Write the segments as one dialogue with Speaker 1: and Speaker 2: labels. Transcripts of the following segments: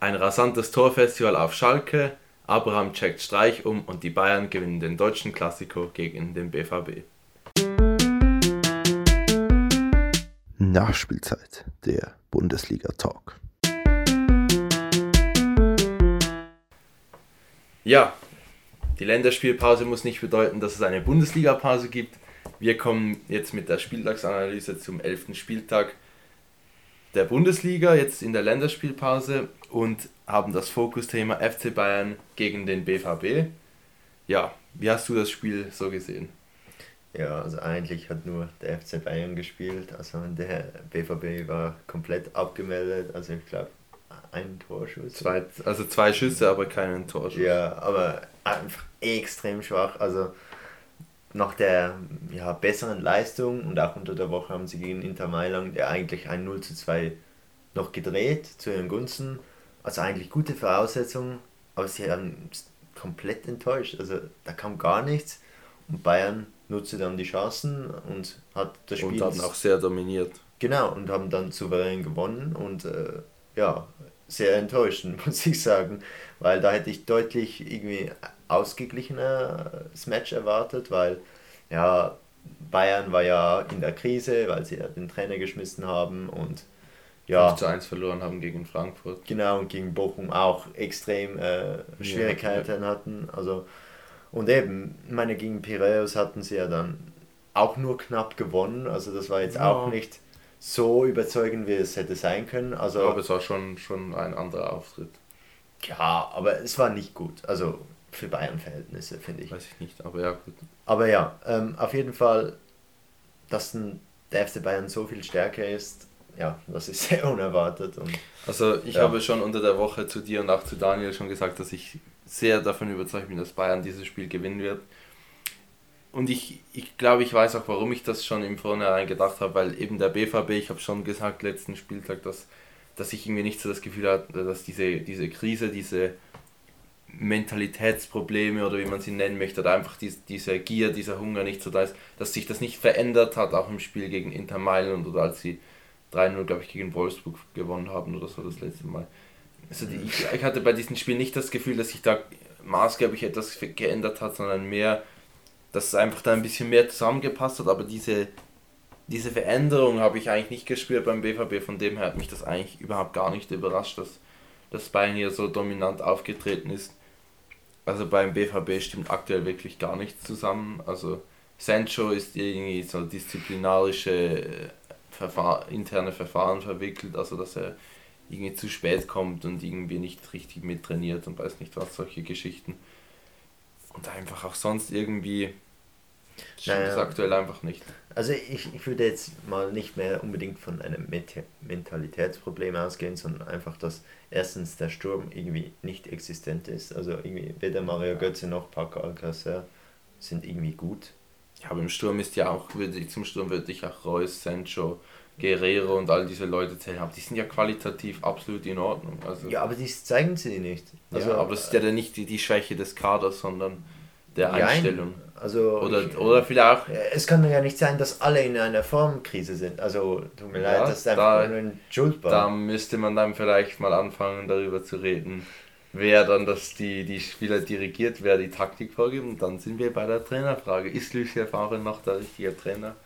Speaker 1: Ein rasantes Torfestival auf Schalke, Abraham checkt Streich um und die Bayern gewinnen den deutschen Klassiko gegen den BVB.
Speaker 2: Nachspielzeit, der Bundesliga-Talk.
Speaker 1: Ja, die Länderspielpause muss nicht bedeuten, dass es eine Bundesliga-Pause gibt. Wir kommen jetzt mit der Spieltagsanalyse zum 11. Spieltag der Bundesliga, jetzt in der Länderspielpause und haben das Fokusthema FC Bayern gegen den BVB. Ja, wie hast du das Spiel so gesehen?
Speaker 3: Ja, also eigentlich hat nur der FC Bayern gespielt, also der BVB war komplett abgemeldet, also ich glaube ein Torschuss.
Speaker 1: Zwei, also zwei Schüsse, aber keinen Torschuss.
Speaker 3: Ja, aber einfach extrem schwach, also nach der ja, besseren Leistung und auch unter der Woche haben sie gegen Inter Mailand ja eigentlich ein 0 zu 2 noch gedreht zu ihren Gunsten. Also eigentlich gute Voraussetzungen, aber sie haben komplett enttäuscht. Also da kam gar nichts und Bayern nutzte dann die Chancen und hat das
Speaker 1: Spiel. Und haben auch sehr dominiert.
Speaker 3: Genau, und haben dann souverän gewonnen und äh, ja, sehr enttäuschend, muss ich sagen, weil da hätte ich deutlich irgendwie ausgeglichenes Match erwartet, weil ja, Bayern war ja in der Krise, weil sie ja den Trainer geschmissen haben und
Speaker 1: ja. 5 zu 1 verloren haben gegen Frankfurt.
Speaker 3: Genau, und gegen Bochum auch extrem äh, Schwierigkeiten ja, ja. hatten. Also, und eben, meine, gegen Piraeus hatten sie ja dann auch nur knapp gewonnen. Also das war jetzt ja. auch nicht so überzeugend, wie es hätte sein können. Also,
Speaker 1: aber es war schon, schon ein anderer Auftritt.
Speaker 3: Ja, aber es war nicht gut. Also für Bayern-Verhältnisse, finde ich.
Speaker 1: Weiß ich nicht, aber ja, gut.
Speaker 3: Aber ja, ähm, auf jeden Fall, dass der FC Bayern so viel stärker ist, ja, das ist sehr unerwartet. Und,
Speaker 1: also ich ja. habe schon unter der Woche zu dir und auch zu Daniel schon gesagt, dass ich sehr davon überzeugt bin, dass Bayern dieses Spiel gewinnen wird. Und ich, ich glaube, ich weiß auch, warum ich das schon im Vornherein gedacht habe, weil eben der BVB, ich habe schon gesagt letzten Spieltag, dass, dass ich irgendwie nicht so das Gefühl hatte, dass diese, diese Krise, diese Mentalitätsprobleme oder wie man sie nennen möchte, oder einfach die, diese Gier, dieser Hunger nicht so da ist, dass sich das nicht verändert hat, auch im Spiel gegen Inter Mailand oder als sie 3-0, glaube ich, gegen Wolfsburg gewonnen haben oder so das letzte Mal. Also die, ich, ich hatte bei diesem Spiel nicht das Gefühl, dass sich da maßgeblich etwas geändert hat, sondern mehr, dass es einfach da ein bisschen mehr zusammengepasst hat, aber diese, diese Veränderung habe ich eigentlich nicht gespürt beim BVB, von dem her hat mich das eigentlich überhaupt gar nicht überrascht, dass das Bayern hier so dominant aufgetreten ist. Also beim BVB stimmt aktuell wirklich gar nichts zusammen. Also Sancho ist irgendwie so disziplinarische äh, Verfahr interne Verfahren verwickelt, also dass er irgendwie zu spät kommt und irgendwie nicht richtig mittrainiert und weiß nicht was, solche Geschichten. Und einfach auch sonst irgendwie stimmt naja. aktuell einfach nicht.
Speaker 3: Also ich, ich würde jetzt mal nicht mehr unbedingt von einem Mentalitätsproblem ausgehen, sondern einfach, dass erstens der Sturm irgendwie nicht existent ist. Also irgendwie weder Mario Götze noch Paco Alcacer sind irgendwie gut.
Speaker 1: Ja, aber im Sturm ist ja auch, würde ich, zum Sturm würde ich auch Reus, Sancho, Guerrero und all diese Leute zählen. Aber die sind ja qualitativ absolut in Ordnung. Also,
Speaker 3: ja, aber die zeigen sie nicht.
Speaker 1: Also, ja, aber das ist ja dann nicht die, die Schwäche des Kaders, sondern der Einstellung.
Speaker 3: Also
Speaker 1: oder, ich, oder vielleicht auch.
Speaker 3: Es kann ja nicht sein, dass alle in einer Formkrise sind. Also tut mir ja, leid, das ist einfach da, nur ein Schuldbar.
Speaker 1: Da müsste man dann vielleicht mal anfangen, darüber zu reden, wer dann das, die, die Spieler dirigiert, wer die Taktik vorgibt. Und dann sind wir bei der Trainerfrage. Ist Lucien Favre noch der richtige Trainer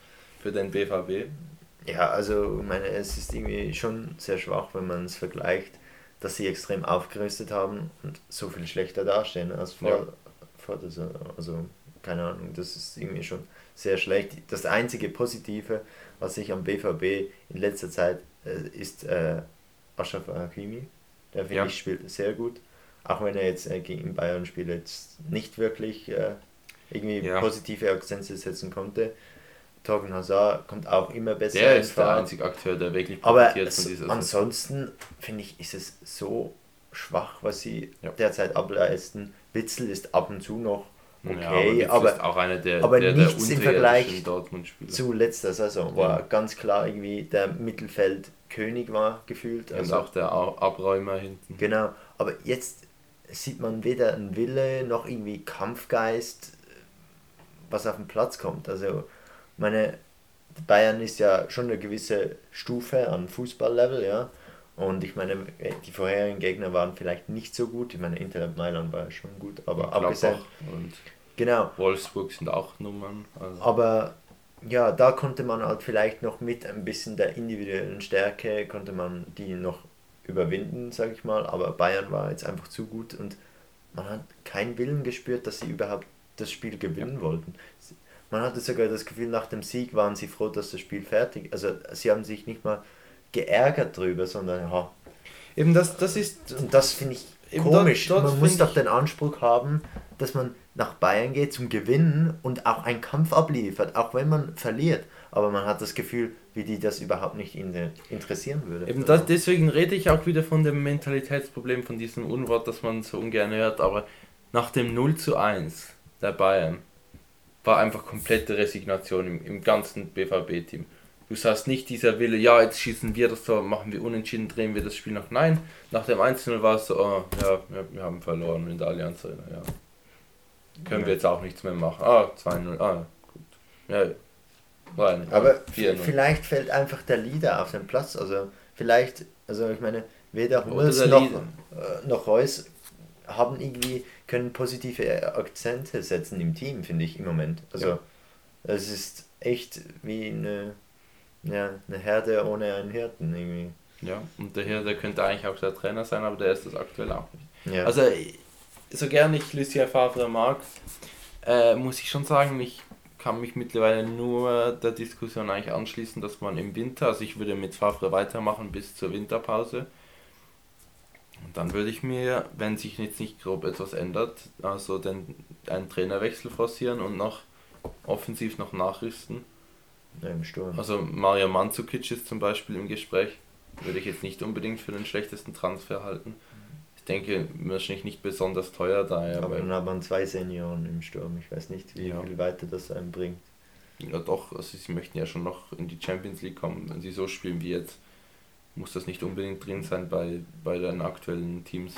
Speaker 1: für den BVB?
Speaker 3: Ja, also ich meine, es ist irgendwie schon sehr schwach, wenn man es vergleicht, dass sie extrem aufgerüstet haben und so viel schlechter dastehen als vor, ja. Der Saison. Also keine Ahnung, das ist irgendwie schon sehr schlecht. Das einzige Positive, was ich am BVB in letzter Zeit äh, ist äh, Ashraf Hakimi. Der finde ja. ich spielt sehr gut. Auch wenn er jetzt äh, gegen Bayern spielt jetzt nicht wirklich äh, irgendwie ja. positive Akzente setzen konnte. Torgen Hazard kommt auch immer besser.
Speaker 1: Der ist der einzige Akteur, der wirklich
Speaker 3: profitiert Aber von dieser ansonsten finde ich, ist es so schwach, was sie ja. derzeit ableisten. Witzel ist ab und zu noch okay, ja, aber, aber,
Speaker 1: auch eine der,
Speaker 3: aber
Speaker 1: der,
Speaker 3: nichts der im Vergleich zu letzter Saison, wo er ganz klar irgendwie der Mittelfeldkönig war, gefühlt.
Speaker 1: Also, und auch der Abräumer hinten.
Speaker 3: Genau, aber jetzt sieht man weder einen Wille noch irgendwie Kampfgeist, was auf den Platz kommt. Also meine, Bayern ist ja schon eine gewisse Stufe an Fußballlevel, ja. Und ich meine, die vorherigen Gegner waren vielleicht nicht so gut. Ich meine, Inter Mailand war schon gut, aber abgesehen.
Speaker 1: und
Speaker 3: Genau.
Speaker 1: Wolfsburg sind auch Nummern. Also
Speaker 3: Aber ja, da konnte man halt vielleicht noch mit ein bisschen der individuellen Stärke, konnte man die noch überwinden, sag ich mal. Aber Bayern war jetzt einfach zu gut und man hat keinen Willen gespürt, dass sie überhaupt das Spiel gewinnen wollten. Man hatte sogar das Gefühl, nach dem Sieg waren sie froh, dass das Spiel fertig Also sie haben sich nicht mal geärgert drüber, sondern ja.
Speaker 1: Eben das, das ist.
Speaker 3: Und das finde ich komisch.
Speaker 1: dort- dort
Speaker 3: man muss doch den Anspruch haben, dass man nach Bayern geht zum Gewinnen und auch einen Kampf abliefert, auch wenn man verliert. Aber man hat das Gefühl, wie die das überhaupt nicht in, interessieren würde.
Speaker 1: Eben das, deswegen rede ich auch wieder von dem Mentalitätsproblem, von diesem Unwort, das man so ungern hört, aber nach dem 0 zu 1 der Bayern war einfach komplette Resignation im, im ganzen BVB-Team. Du sahst nicht dieser Wille, ja, jetzt schießen wir das Tor, machen wir unentschieden, drehen wir das Spiel noch. Nein, nach dem 1-0 war es so, oh, ja, wir, wir haben verloren in der Allianz Arena, ja. Können wir jetzt auch nichts mehr machen. Ah, 2-0, ah, gut. Ja, ja. Rein.
Speaker 3: Aber
Speaker 1: 4-0.
Speaker 3: vielleicht fällt einfach der Leader auf den Platz. Also vielleicht, also ich meine, weder Hummels noch, äh, noch Reus haben irgendwie, können positive Akzente setzen im Team, finde ich im Moment. Also
Speaker 1: Ja.
Speaker 3: es ist echt wie eine, ja, eine Herde ohne einen Hirten irgendwie.
Speaker 1: Ja, und der hier, der könnte eigentlich auch der Trainer sein, aber der ist das aktuell auch nicht.
Speaker 3: Ja.
Speaker 1: Also, so gern ich Lucien Favre mag, äh, muss ich schon sagen, ich kann mich mittlerweile nur der Diskussion eigentlich anschließen, dass man im Winter, also ich würde mit Favre weitermachen bis zur Winterpause. Und dann würde ich mir, wenn sich jetzt nicht grob etwas ändert, also den, einen Trainerwechsel forcieren und noch offensiv noch nachrüsten.
Speaker 3: Ja, im Sturm.
Speaker 1: Also Mario Mandzukic ist zum Beispiel im Gespräch. Würde ich jetzt nicht unbedingt für den schlechtesten Transfer halten. Ich denke, wahrscheinlich nicht besonders teuer, da er
Speaker 3: Aber dann hat man zwei Senioren im Sturm. Ich weiß nicht, wie
Speaker 1: Ja.
Speaker 3: viel weiter das einem bringt.
Speaker 1: ja doch, also sie möchten ja schon noch in die Champions League kommen. Wenn sie so spielen wie jetzt, muss das nicht unbedingt drin sein bei, bei den aktuellen Teams,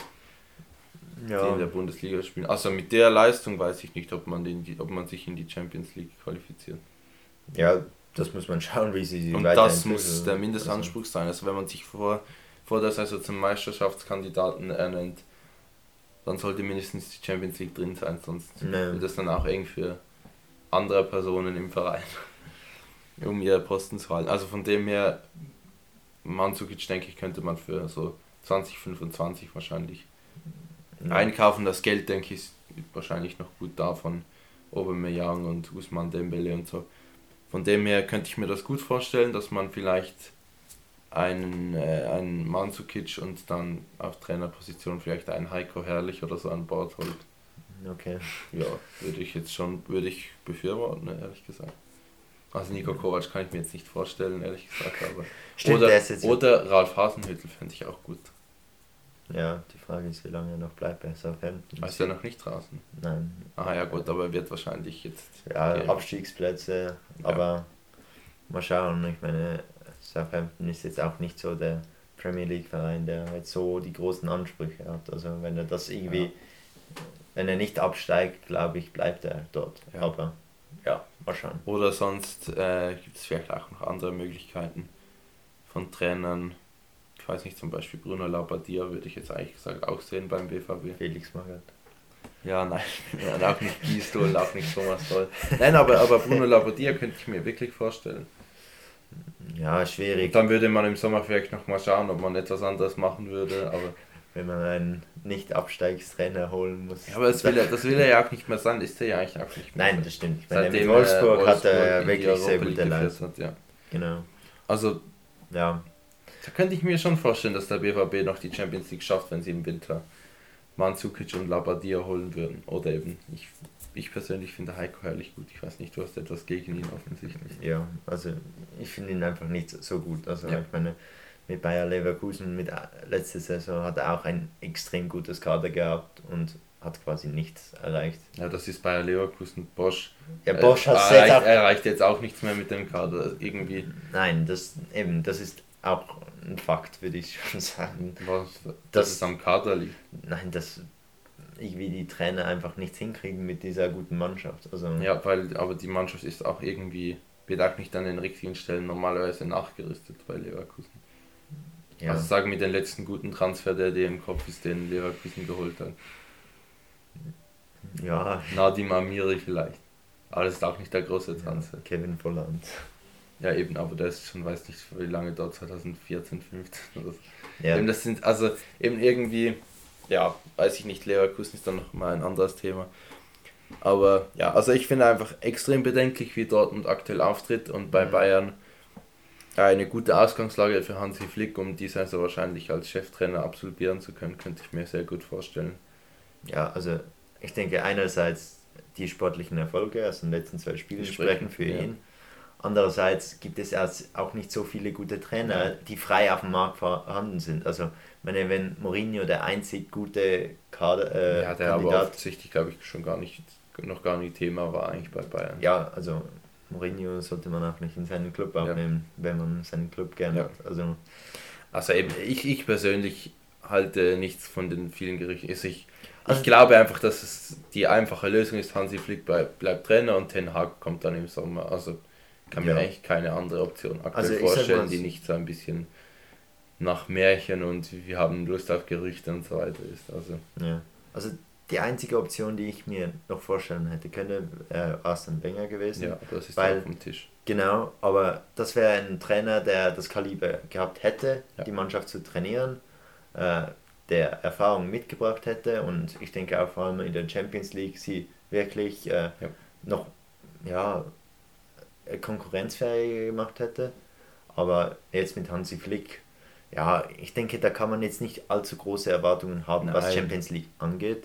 Speaker 1: die in der
Speaker 3: Ja,
Speaker 1: Bundesliga spielen. Also mit der Leistung weiß ich nicht, ob man, den, ob man sich in die Champions League qualifiziert.
Speaker 3: ja, das muss man schauen, wie sie sich
Speaker 1: Und das muss der Mindestanspruch sein. Also wenn man sich vor, vor der Saison zum Meisterschaftskandidaten ernennt, dann sollte mindestens die Champions League drin sein, sonst
Speaker 3: Nee.
Speaker 1: wird das dann auch eng für andere Personen im Verein, um ihre Posten zu halten. Also von dem her, Mandzukic denke ich, könnte man für so 2025 wahrscheinlich
Speaker 3: Ja.
Speaker 1: einkaufen. Das Geld, denke ich, ist wahrscheinlich noch gut da von Aubameyang und Usman Dembele und so. Von dem her könnte ich mir das gut vorstellen, dass man vielleicht einen, äh, einen Mandzukic und dann auf Trainerposition vielleicht einen Heiko Herrlich oder so an Bord holt.
Speaker 3: Okay.
Speaker 1: Ja, würde ich jetzt schon, würde ich befürworten, ehrlich gesagt. Also Nico Kovac kann ich mir jetzt nicht vorstellen, ehrlich gesagt, aber.
Speaker 3: Stimmt,
Speaker 1: oder, oder Ralf Hasenhüttl fände ich auch gut.
Speaker 3: Ja, die Frage ist, wie lange er noch bleibt bei Southampton.
Speaker 1: Ist er noch nicht draußen?
Speaker 3: Nein.
Speaker 1: Ah ja gut, aber er wird wahrscheinlich jetzt.
Speaker 3: Ja,
Speaker 1: gehen.
Speaker 3: Abstiegsplätze,
Speaker 1: Ja.
Speaker 3: aber mal schauen. Ich meine, Southampton ist jetzt auch nicht so der Premier League Verein, der halt so die großen Ansprüche hat. Also wenn er das irgendwie,
Speaker 1: Ja.
Speaker 3: wenn er nicht absteigt, glaube ich, bleibt er dort.
Speaker 1: Ja.
Speaker 3: Aber ja, mal schauen.
Speaker 1: Oder sonst äh, gibt es vielleicht auch noch andere Möglichkeiten von Trainern. Ich weiß nicht, zum Beispiel Bruno Labbadia würde ich jetzt eigentlich gesagt auch sehen beim BVB.
Speaker 3: Felix Magath.
Speaker 1: Ja, nein, ja, auch nicht Gisdol, auch nicht Thomas Doll. Nein, aber, aber Bruno Labbadia könnte ich mir wirklich vorstellen.
Speaker 3: Ja, schwierig,
Speaker 1: Dann würde man im Sommer vielleicht nochmal schauen, ob man etwas anderes machen würde. Aber,
Speaker 3: wenn man einen Nicht-Absteigstrainer holen muss.
Speaker 1: ja, aber das, will er, das will er ja auch nicht mehr sein, ist er ja eigentlich auch nicht mehr.
Speaker 3: Nein, das stimmt. Ich meine,
Speaker 1: Seitdem
Speaker 3: mit Wolfsburg,
Speaker 1: er
Speaker 3: hat er
Speaker 1: Wolfsburg
Speaker 3: wirklich sehr gute Leistung.
Speaker 1: hat, ja.
Speaker 3: Genau.
Speaker 1: Also
Speaker 3: Ja,
Speaker 1: könnte ich mir schon vorstellen, dass der BVB noch die Champions League schafft, wenn sie im Winter Mandzukic und Labadia holen würden. Oder eben, ich, ich persönlich finde Heiko herrlich gut. Ich weiß nicht, du hast etwas gegen ihn offensichtlich.
Speaker 3: Ja, also ich finde ihn einfach nicht so gut. Also
Speaker 1: Ja.
Speaker 3: ich meine, mit Bayer Leverkusen mit äh, letzte Saison hat er auch ein extrem gutes Kader gehabt und hat quasi nichts erreicht.
Speaker 1: Ja, das ist Bayer Leverkusen, Bosch.
Speaker 3: Ja, Bosch
Speaker 1: äh,
Speaker 3: hat
Speaker 1: erreicht,
Speaker 3: jetzt auch.
Speaker 1: erreicht jetzt auch nichts mehr mit dem Kader. Also Irgendwie,
Speaker 3: Nein, das eben, das ist auch ein Fakt, würde ich schon sagen.
Speaker 1: was, dass
Speaker 3: Das-
Speaker 1: es am Kader liegt.
Speaker 3: Nein, dass irgendwie die Trainer einfach nichts hinkriegen mit dieser guten Mannschaft. Also
Speaker 1: Ja, weil, aber die Mannschaft ist auch irgendwie, wird auch nicht an den richtigen Stellen normalerweise nachgerüstet bei Leverkusen. Ja. Also sagen wir den letzten guten Transfer, der dir im Kopf ist, den Leverkusen geholt hat. Ja. Nadim Amiri vielleicht. Aber das ist auch nicht der große Transfer.
Speaker 3: Ja, Kevin Volland.
Speaker 1: Ja, eben, aber der ist schon, weiß nicht, wie lange dort, 2014, 15 oder so. Ja. Eben, das sind, also eben irgendwie, ja, weiß ich nicht, Leverkusen ist dann nochmal ein anderes Thema. Aber ja, also ich finde einfach extrem bedenklich, wie Dortmund aktuell auftritt und bei mhm. Bayern eine gute Ausgangslage für Hansi Flick, um die Saison wahrscheinlich als Cheftrainer absolvieren zu können, könnte ich mir sehr gut vorstellen.
Speaker 3: Ja, also ich denke einerseits die sportlichen Erfolge aus den letzten zwei Spielen sprechen, für ja. ihn. Andererseits gibt es auch nicht so viele gute Trainer, die frei auf dem Markt vorhanden sind. Also, meine, wenn Mourinho der einzig gute Kader, äh,
Speaker 1: ja, der Kandidat, aber offensichtlich, glaube ich, schon gar nicht, noch gar nicht Thema war eigentlich bei Bayern.
Speaker 3: Ja, also Mourinho sollte man auch nicht in seinen Club aufnehmen, ja. wenn man seinen Club gerne ja. hat. Also,
Speaker 1: also eben, ich, ich persönlich halte nichts von den vielen Gerüchten. Also ich, also ich glaube einfach, dass es die einfache Lösung ist, Hansi Flick bleibt, bleibt Trainer und Ten Hag kommt dann im Sommer. Also kann ja. mir eigentlich keine andere Option aktuell also vorstellen, die nicht so ein bisschen nach Märchen und wir haben Lust auf Gerüchte und so weiter ist. Also,
Speaker 3: ja. also die einzige Option, die ich mir noch vorstellen hätte können, wäre äh, Arsene Wenger gewesen. Ja, das ist weil, auf dem Tisch. Genau, aber das wäre ein Trainer, der das Kaliber gehabt hätte, ja. die Mannschaft zu trainieren, äh, der Erfahrung mitgebracht hätte und ich denke auch vor allem in der Champions League sie wirklich äh, ja. noch ja, konkurrenzfähig gemacht hätte. Aber jetzt mit Hansi Flick, ja, ich denke, da kann man jetzt nicht allzu große Erwartungen haben, Nein. was Champions League angeht.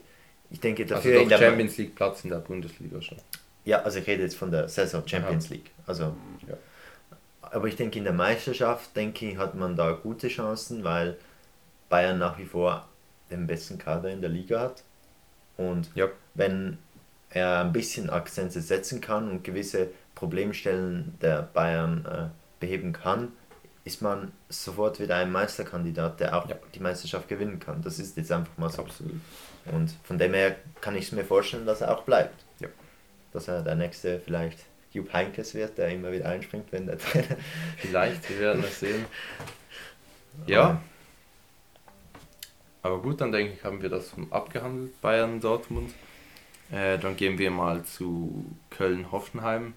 Speaker 3: Ich denke
Speaker 1: also dafür also in der Champions League Platz in der Bundesliga schon.
Speaker 3: Ja, also ich rede jetzt von der Saison Champions Aha. League. Also, ja. Aber ich denke in der Meisterschaft, denke ich, hat man da gute Chancen, weil Bayern nach wie vor den besten Kader in der Liga hat. Und ja. wenn er ein bisschen Akzente setzen kann und gewisse Problemstellen der Bayern äh, beheben kann, ist man sofort wieder ein Meisterkandidat, der auch ja. die Meisterschaft gewinnen kann. Das ist jetzt einfach mal so. Absolut. Und von dem her kann ich es mir vorstellen, dass er auch bleibt. Ja. Dass er der nächste vielleicht Jupp Heinkes wird, der immer wieder einspringt, wenn der Trainer.
Speaker 1: Vielleicht, wir werden es sehen. Ja. Aber gut, dann denke ich, haben wir das abgehandelt, Bayern, Dortmund. Äh, dann gehen wir mal zu Köln-Hoffenheim.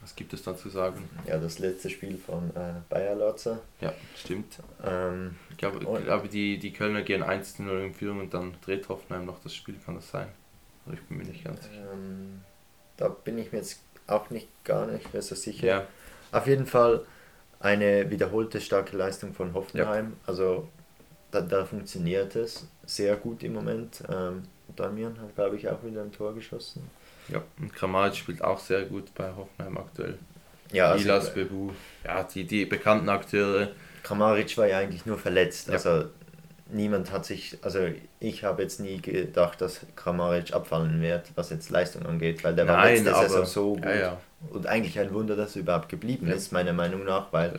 Speaker 1: Was gibt es da zu sagen?
Speaker 3: Ja, das letzte Spiel von äh, Bayer Lotzer.
Speaker 1: Ja, stimmt. Ähm, ich glaube, ich glaube die, die Kölner gehen 1-0 in Führung und dann dreht Hoffenheim noch das Spiel, kann das sein? Also ich bin mir nicht ganz sicher.
Speaker 3: Ähm, da bin ich mir jetzt auch nicht gar nicht mehr so sicher. Ja. Auf jeden Fall eine wiederholte starke Leistung von Hoffenheim. Ja. Also da, da funktioniert es sehr gut im Moment. Ähm, Damian hat, glaube ich, auch wieder ein Tor geschossen.
Speaker 1: Ja, und Kramaric spielt auch sehr gut bei Hoffenheim aktuell. Ja, also Milas, Bebu, ja, die, die bekannten Akteure.
Speaker 3: Kramaric war ja eigentlich nur verletzt. Ja. Also niemand hat sich, also ich habe jetzt nie gedacht, dass Kramaric abfallen wird, was jetzt Leistung angeht, weil der Nein, war letzte aber, Saison so gut. Ja, ja. Und eigentlich ein Wunder, dass er überhaupt geblieben ist, meiner Meinung nach, weil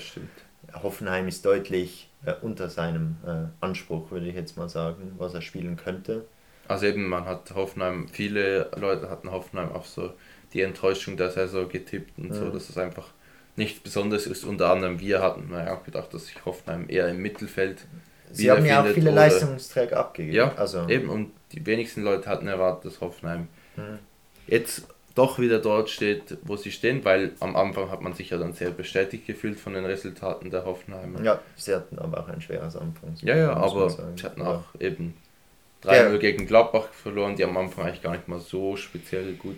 Speaker 3: Hoffenheim ist deutlich äh, unter seinem äh, Anspruch, würde ich jetzt mal sagen, was er spielen könnte.
Speaker 1: Also eben, man hat Hoffenheim, viele Leute hatten Hoffenheim auf so die Enttäuschung der Saison getippt und ja. so, dass es einfach nichts Besonderes ist. Unter anderem wir hatten ja auch gedacht, dass sich Hoffenheim eher im Mittelfeld Sie haben ja auch viele oder, Leistungsträger abgegeben. Ja, also. eben. Und die wenigsten Leute hatten erwartet, dass Hoffenheim mhm. jetzt doch wieder dort steht, wo sie stehen, weil am Anfang hat man sich ja dann sehr bestätigt gefühlt von den Resultaten der Hoffenheimer.
Speaker 3: Ja, sie hatten aber auch ein schweres Anfang.
Speaker 1: Ja, ja, aber sie hatten auch ja. eben 3-0 ja. gegen Gladbach verloren, die am Anfang eigentlich gar nicht mal so speziell gut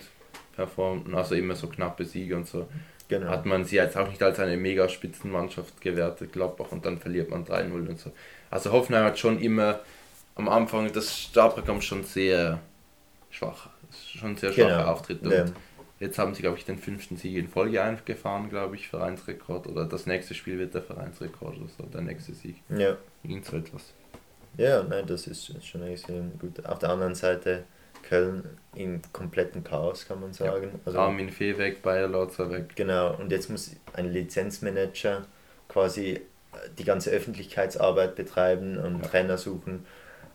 Speaker 1: performten, also immer so knappe Siege und so. Genau. Hat man sie jetzt auch nicht als eine mega Spitzenmannschaft gewertet, Gladbach, und dann verliert man 3-0 und so. Also Hoffenheim hat schon immer am Anfang das Startprogramm schon sehr schwach, schon sehr schwache genau. Auftritte. Ja. Jetzt haben sie, glaube ich, den fünften Sieg in Folge eingefahren, glaube ich, Vereinsrekord. Oder das nächste Spiel wird der Vereinsrekord oder so, der nächste Sieg. Ja. Irgend so etwas.
Speaker 3: Ja, nein, das ist schon extrem gut. Auf der anderen Seite Köln im kompletten Chaos, kann man sagen. Ja.
Speaker 1: Also, Armin Fee weg, Bayer Lotzer weg.
Speaker 3: Genau, und jetzt muss ein Lizenzmanager quasi äh, die ganze Öffentlichkeitsarbeit betreiben und ja. Trainer suchen.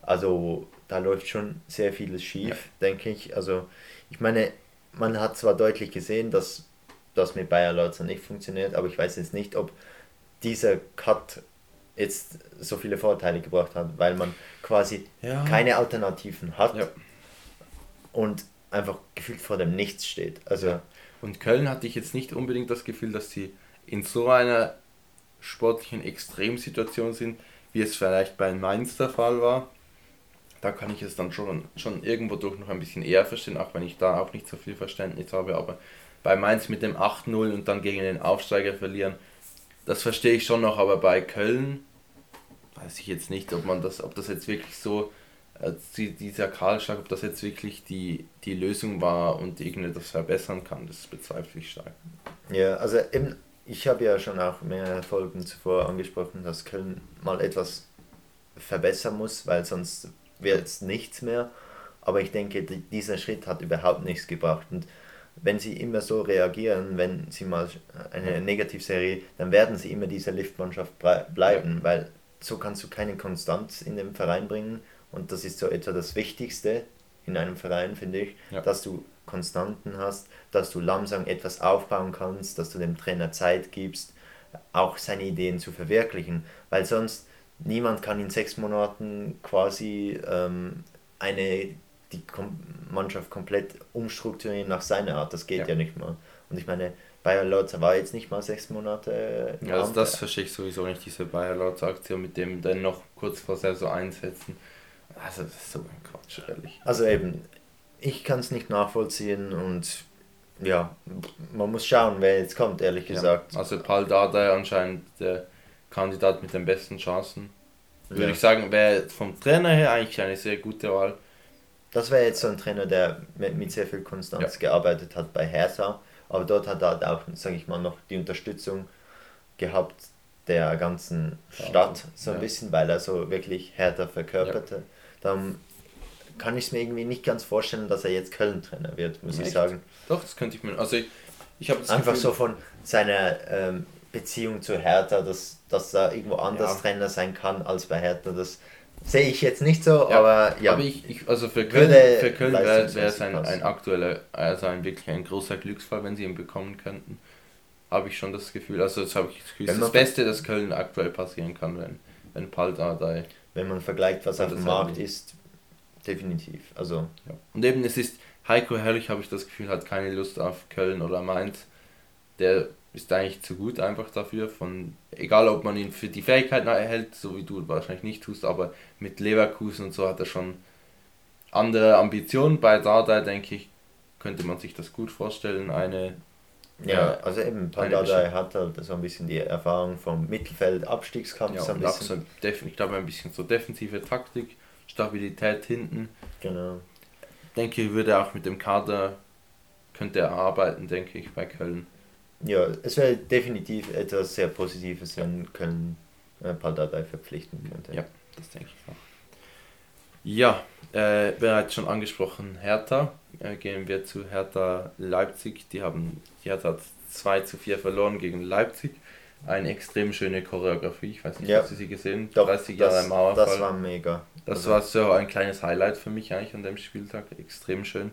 Speaker 3: Also da läuft schon sehr vieles schief, ja. denke ich. Also ich meine, man hat zwar deutlich gesehen, dass das mit Bayer Lotzer nicht funktioniert, aber ich weiß jetzt nicht, ob dieser Cut jetzt so viele Vorteile gebracht hat, weil man quasi
Speaker 1: Ja.
Speaker 3: keine Alternativen hat
Speaker 1: Ja.
Speaker 3: und einfach gefühlt vor dem Nichts steht. Also
Speaker 1: Und Köln hatte ich jetzt nicht unbedingt das Gefühl, dass sie in so einer sportlichen Extremsituation sind, wie es vielleicht bei Mainz der Fall war. Da kann ich es dann schon, schon irgendwo durch noch ein bisschen eher verstehen, auch wenn ich da auch nicht so viel Verständnis habe. Aber bei Mainz mit dem 8-0 und dann gegen den Aufsteiger verlieren, das verstehe ich schon noch. Aber bei Köln weiß ich jetzt nicht, ob man das, ob das jetzt wirklich so, äh, die- dieser Kahlschlag, ob das jetzt wirklich die, die Lösung war und irgendetwas verbessern kann, das bezweifle ich stark.
Speaker 3: Ja, also eben, ich habe ja schon auch mehrere Folgen zuvor angesprochen, dass Köln mal etwas verbessern muss, weil sonst wird es nichts mehr. Aber ich denke, die- dieser Schritt hat überhaupt nichts gebracht. Und wenn sie immer so reagieren, wenn sie mal eine Negativserie, dann werden sie immer diese Liftmannschaft bleiben, weil so kannst du keine Konstanz in den Verein bringen. Und das ist so etwa das Wichtigste in einem Verein, finde ich,
Speaker 1: Ja.
Speaker 3: dass du Konstanten hast, dass du langsam etwas aufbauen kannst, dass du dem Trainer Zeit gibst, auch seine Ideen zu verwirklichen, weil sonst niemand kann in sechs Monaten quasi ähm, eine die Kom Mannschaft komplett umstrukturieren nach seiner Art. Das geht ja,
Speaker 1: Ja.
Speaker 3: nicht mal. Und ich meine, Bayer Lotzer war jetzt nicht mal sechs Monate im
Speaker 1: Ja, also das verstehe ich sowieso nicht, diese Bayer Lords Aktion mit dem dann noch kurz vor Saison einsetzen. Also das ist so ein Quatsch, ehrlich.
Speaker 3: Also eben, ich kann es nicht nachvollziehen und ja, man muss schauen, wer jetzt kommt, ehrlich gesagt.
Speaker 1: Ja, also Paul Dardai anscheinend der Kandidat mit den besten Chancen. Würde
Speaker 3: Ja.
Speaker 1: ich sagen, wäre vom Trainer her eigentlich eine sehr gute Wahl.
Speaker 3: Das wäre jetzt so ein Trainer, der mit, mit sehr viel Konstanz
Speaker 1: Ja.
Speaker 3: gearbeitet hat bei Hertha, aber dort hat er halt auch, sage ich mal, noch die Unterstützung gehabt der ganzen
Speaker 1: Ja,
Speaker 3: Stadt, so ein
Speaker 1: ja.
Speaker 3: bisschen, weil er so wirklich Hertha verkörperte. Darum kann ich es mir irgendwie nicht ganz vorstellen, dass er jetzt Köln-Trainer wird, muss ich
Speaker 1: Echt?
Speaker 3: sagen.
Speaker 1: Doch, das könnte ich mir. Also ich, ich habe
Speaker 3: Einfach
Speaker 1: Gefühl,
Speaker 3: so von seiner ähm, Beziehung zu Hertha, dass, dass er irgendwo anders
Speaker 1: Ja.
Speaker 3: Trainer sein kann als bei Hertha. Das sehe ich jetzt nicht so,
Speaker 1: Ja,
Speaker 3: aber ja.
Speaker 1: Aber ich, ich, also für Köln, für Köln wäre es ein, ein aktueller, also ein wirklich ein großer Glücksfall, wenn sie ihn bekommen könnten. Habe ich schon das Gefühl. Also das habe ich das Gefühl,
Speaker 3: Wenn
Speaker 1: das, Beste, das Köln aktuell passieren kann, wenn, wenn Paul Dardai.
Speaker 3: wenn man vergleicht, was auf dem Markt ist, definitiv. Also
Speaker 1: Ja. Und eben, es ist, Heiko Herrlich, habe ich das Gefühl, hat keine Lust auf Köln oder Mainz. Der ist eigentlich zu gut einfach dafür. Von, egal, ob man ihn für die Fähigkeiten erhält, so wie du wahrscheinlich nicht tust, aber mit Leverkusen und so hat er schon andere Ambitionen. Bei Dardai, denke ich, könnte man sich das gut vorstellen. Eine,
Speaker 3: ja,
Speaker 1: Ja,
Speaker 3: also eben Pandadai hat halt so ein bisschen die Erfahrung vom Mittelfeld-Abstiegskampf,
Speaker 1: ja,
Speaker 3: so ein bisschen.
Speaker 1: so, ich glaube, ein bisschen so defensive Taktik, Stabilität hinten.
Speaker 3: Genau.
Speaker 1: Denke ich, würde auch mit dem Kader, könnte er arbeiten, denke ich, bei Köln.
Speaker 3: Ja, es wäre definitiv etwas sehr Positives, wenn Köln äh, Pandadai verpflichten könnte.
Speaker 1: Ja, das denke ich auch. Ja, äh, bereits schon angesprochen, Hertha. Äh, gehen wir zu Hertha Leipzig. Die haben, die Hertha hat 2 zu 4 verloren gegen Leipzig. Eine extrem schöne Choreografie. Ich weiß nicht,
Speaker 3: Ja.
Speaker 1: hast du sie gesehen?
Speaker 3: Doch,
Speaker 1: 30 Jahre
Speaker 3: das,
Speaker 1: Mauerfall.
Speaker 3: das war mega.
Speaker 1: Das
Speaker 3: Also-
Speaker 1: war so ein kleines Highlight für mich eigentlich an dem Spieltag. Extrem schön.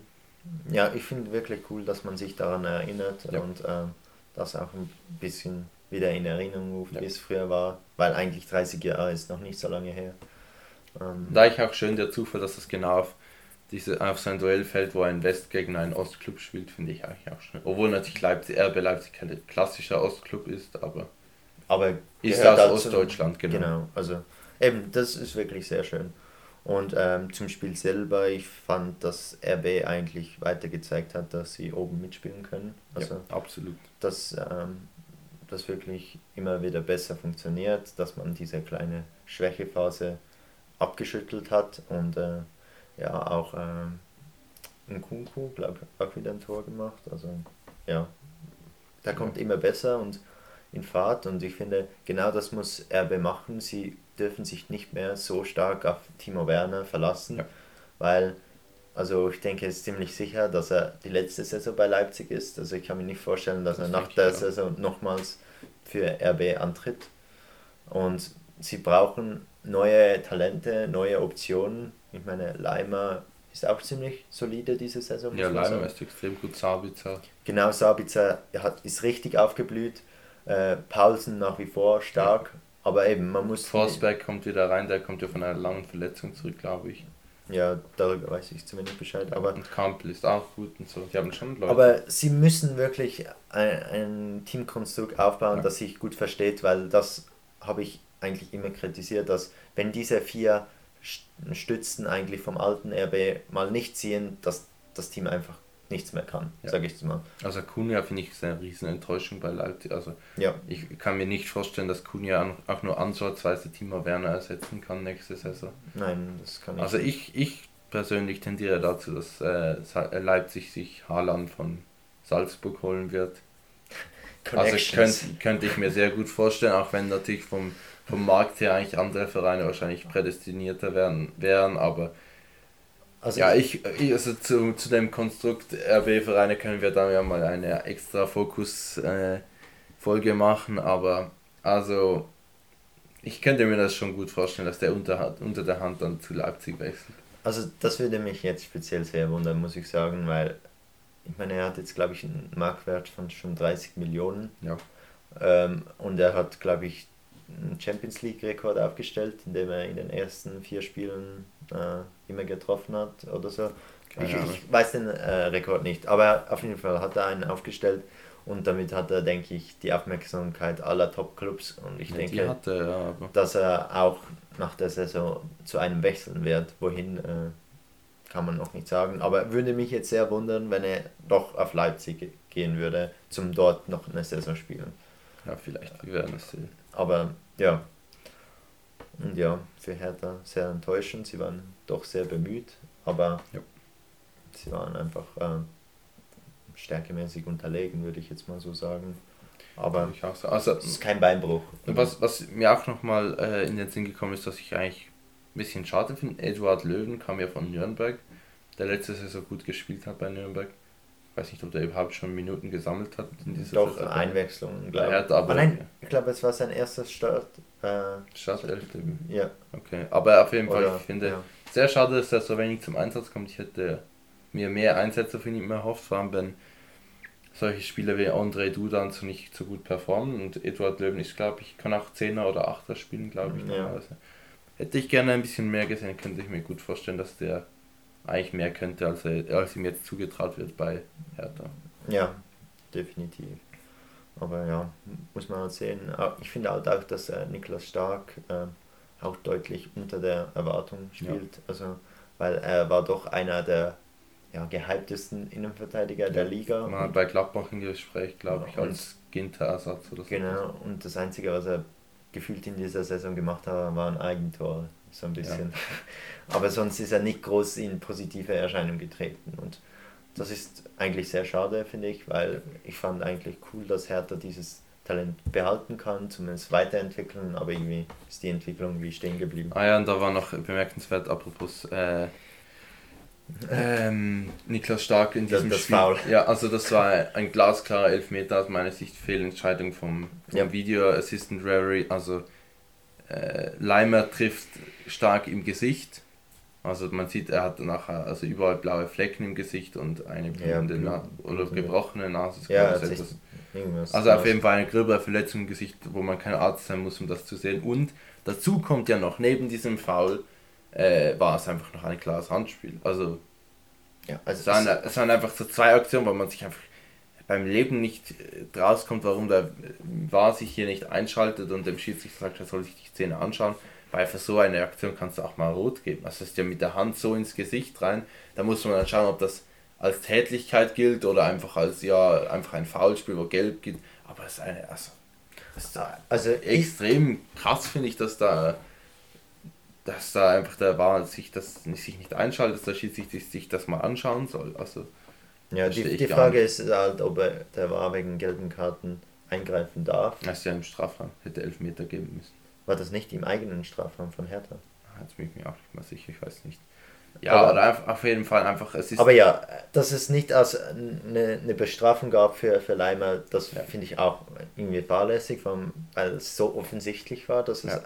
Speaker 3: Ja, ich finde wirklich cool, dass man sich daran erinnert
Speaker 1: Ja.
Speaker 3: und ähm, das auch ein bisschen wieder in Erinnerung ruft,
Speaker 1: Ja.
Speaker 3: wie es früher war, weil eigentlich 30 Jahre ist noch nicht so lange her. Ähm,
Speaker 1: Da ich auch schön der Zufall, dass es genau auf, diese, auf sein Duell fällt, wo ein West gegen einen Ostclub spielt, finde ich eigentlich auch schön. Obwohl natürlich Leipzig, RB Leipzig kein klassischer Ostclub ist, aber
Speaker 3: aber
Speaker 1: ist aus Ostdeutschland, genau.
Speaker 3: Genau, also eben, das ist wirklich sehr schön. Und ähm, zum Spiel selber, ich fand, dass RB eigentlich weiter gezeigt hat, dass sie oben mitspielen können. Also
Speaker 1: ja, absolut.
Speaker 3: dass ähm, das wirklich immer wieder besser funktioniert, dass man diese kleine Schwächephase abgeschüttelt hat und äh, ja auch ähm, Nkunku, glaube ich, auch wieder ein Tor gemacht. Also ja, der kommt immer besser und in Fahrt und ich finde, genau das muss RB machen. Sie dürfen sich nicht mehr so stark auf Timo Werner verlassen,
Speaker 1: Ja.
Speaker 3: weil also ich denke, es ist ziemlich sicher, dass er die letzte Saison bei Leipzig ist. Also ich kann mir nicht vorstellen, dass
Speaker 1: Das
Speaker 3: er nach der
Speaker 1: auch.
Speaker 3: Saison nochmals für RB antritt. Und sie brauchen neue Talente, neue Optionen. Ich meine, Leimer ist auch ziemlich solide diese Saison.
Speaker 1: Ja, Leimer
Speaker 3: sagen.
Speaker 1: ist extrem gut, Sabitzer.
Speaker 3: Genau, Sabitzer hat, ist richtig aufgeblüht. Äh, Paulsen nach wie vor stark. Aber eben, man muss.
Speaker 1: Forsberg kommt wieder rein, der kommt ja von einer langen Verletzung zurück, glaube ich.
Speaker 3: Ja, darüber weiß ich zumindest Bescheid. Aber,
Speaker 1: und Kampel ist auch gut und so. Die haben schon
Speaker 3: Leute. Aber sie müssen wirklich ein, ein Teamkonstrukt aufbauen, ja. das sich gut versteht, weil das habe ich eigentlich immer kritisiert, dass wenn diese vier Stützen eigentlich vom alten RB mal nicht ziehen, dass das Team einfach nichts mehr kann, ja. sage ich mal.
Speaker 1: Also Kunja finde ich eine riesen Enttäuschung bei Leipzig. Also ja. ich kann mir nicht vorstellen, dass Kunja auch nur ansatzweise Timo Werner ersetzen kann nächste Saison.
Speaker 3: Nein, das kann ich
Speaker 1: Also ich, ich persönlich tendiere dazu, dass äh, Leipzig sich Haaland von Salzburg holen wird. Also könnte, könnte ich mir sehr gut vorstellen, auch wenn natürlich vom, vom Markt her eigentlich andere Vereine wahrscheinlich prädestinierter wären, wären aber also ja, ich, ich, also zu, zu dem Konstrukt RB-Vereine können wir dann ja mal eine extra Fokus-Folge äh, machen, aber also ich könnte mir das schon gut vorstellen, dass der unter, unter der Hand dann zu Leipzig wechselt.
Speaker 3: Also das würde mich jetzt speziell sehr wundern, muss ich sagen, weil ich meine, er hat jetzt glaube ich einen Marktwert von schon 30 Millionen.
Speaker 1: Ja.
Speaker 3: Ähm, und er hat glaube ich einen Champions League-Rekord aufgestellt, indem er in den ersten vier Spielen äh, immer getroffen hat oder so. Ich, ich, weiß den äh, Rekord nicht, aber auf jeden Fall hat er einen aufgestellt und damit hat er, denke ich, die Aufmerksamkeit aller Top-Clubs und ich ja, denke,
Speaker 1: er, ja,
Speaker 3: dass er auch nach der Saison zu einem wechseln wird. Wohin äh, kann man noch nicht sagen, aber würde mich jetzt sehr wundern, wenn er doch auf Leipzig gehen würde, zum dort noch eine Saison spielen.
Speaker 1: Ja, vielleicht, wir werden es sehen.
Speaker 3: Aber ja, und ja, für Hertha sehr enttäuschend. Sie waren doch sehr bemüht, aber ja. sie waren einfach äh, stärkemäßig unterlegen, würde ich jetzt mal so sagen. Aber
Speaker 1: ich auch so. also,
Speaker 3: es ist kein Beinbruch.
Speaker 1: Was, was mir auch nochmal äh, in den Sinn gekommen ist, dass ich eigentlich ein bisschen schade finde, Eduard Löwen kam ja von Nürnberg, der letzte Saison gut gespielt hat bei Nürnberg. Ich weiß nicht, ob der überhaupt schon Minuten gesammelt hat
Speaker 3: in dieser Doch, Saison. Einwechslung, glaube ich. Aber, nein, ich glaube, es war sein erstes Start. Äh,
Speaker 1: Startelf.
Speaker 3: Ja.
Speaker 1: Okay, aber auf jeden Fall, Oder, ich finde, ja. sehr schade, dass er so wenig zum Einsatz kommt. Ich hätte mir mehr Einsätze von ihm erhofft, vor allem wenn solche Spieler wie André Dudan so nicht so gut performen und Eduard Löwen ist, glaube ich, kann auch 10er oder 8er spielen, glaube ich. Ja. Hätte ich gerne ein bisschen mehr gesehen, könnte ich mir gut vorstellen, dass der eigentlich mehr könnte, als, er, als ihm jetzt zugetraut wird bei Hertha.
Speaker 3: Ja, definitiv. Aber ja, muss man halt sehen. Ich finde halt auch, dass äh, Niklas Stark äh, auch deutlich unter der Erwartung spielt. Ja. Also, weil er war doch einer der ja, gehyptesten Innenverteidiger ja. der Liga.
Speaker 1: Man hat bei Gladbach ein Gespräch, glaube ich, als Ginter-Ersatz
Speaker 3: oder so. Genau, und das Einzige, was er gefühlt in dieser Saison gemacht hat, war ein Eigentor. So ein bisschen. Ja. Aber sonst ist er nicht groß in positive Erscheinung getreten. Und das ist eigentlich sehr schade, finde ich, weil ich fand eigentlich cool, dass Hertha dieses Talent behalten kann, zumindest weiterentwickeln, aber irgendwie ist die Entwicklung wie stehen geblieben.
Speaker 1: Ah ja, und da war noch bemerkenswert, apropos äh, ähm, Niklas Stark in diesem das, das Spiel. Foul. Ja, also das war ein glasklarer Elfmeter aus meiner Sicht, Fehlentscheidung vom, vom ja. Video Assistant Referee, also äh, Leimer trifft Stark im Gesicht also man sieht, er hat nachher also überall blaue Flecken im Gesicht und eine blutende ja, oder gebrochene Nase. Ja, also auf jeden Fall eine gröbere Verletzung im Gesicht, wo man kein Arzt sein muss, um das zu sehen. Und dazu kommt ja noch, neben diesem Foul äh, war es einfach noch ein klares Handspiel. Also, ja, also es, waren, es waren einfach so zwei Aktionen, wo man sich einfach beim Leben nicht äh, rauskommt, warum der war sich hier nicht einschaltet und dem Schiedsrichter sagt, er soll sich die Szene anschauen bei für so eine Aktion kannst du auch mal rot geben. Also ist ja mit der Hand so ins Gesicht rein. Da muss man dann schauen, ob das als Tätlichkeit gilt oder einfach als ja einfach ein Foulspiel, wo gelb gilt. Aber es ist eine also, ist also extrem krass finde ich, dass da dass da einfach der war sich das sich nicht einschaltet, dass der Schiedsrichter sich das mal anschauen soll. Also
Speaker 3: ja, die, die Frage ist halt, ob er der war wegen gelben Karten eingreifen darf.
Speaker 1: Das ist ja im Strafraum, hätte Elfmeter geben müssen.
Speaker 3: War das nicht im eigenen Strafraum von Hertha?
Speaker 1: Ah, jetzt bin ich mir auch nicht mal sicher, ich weiß nicht. Ja, aber, aber auf jeden Fall einfach. Es ist
Speaker 3: aber ja, dass es nicht als eine, eine Bestrafung gab für, für Leimer, das ja. finde ich auch irgendwie fahrlässig, weil es so offensichtlich war, dass es ja.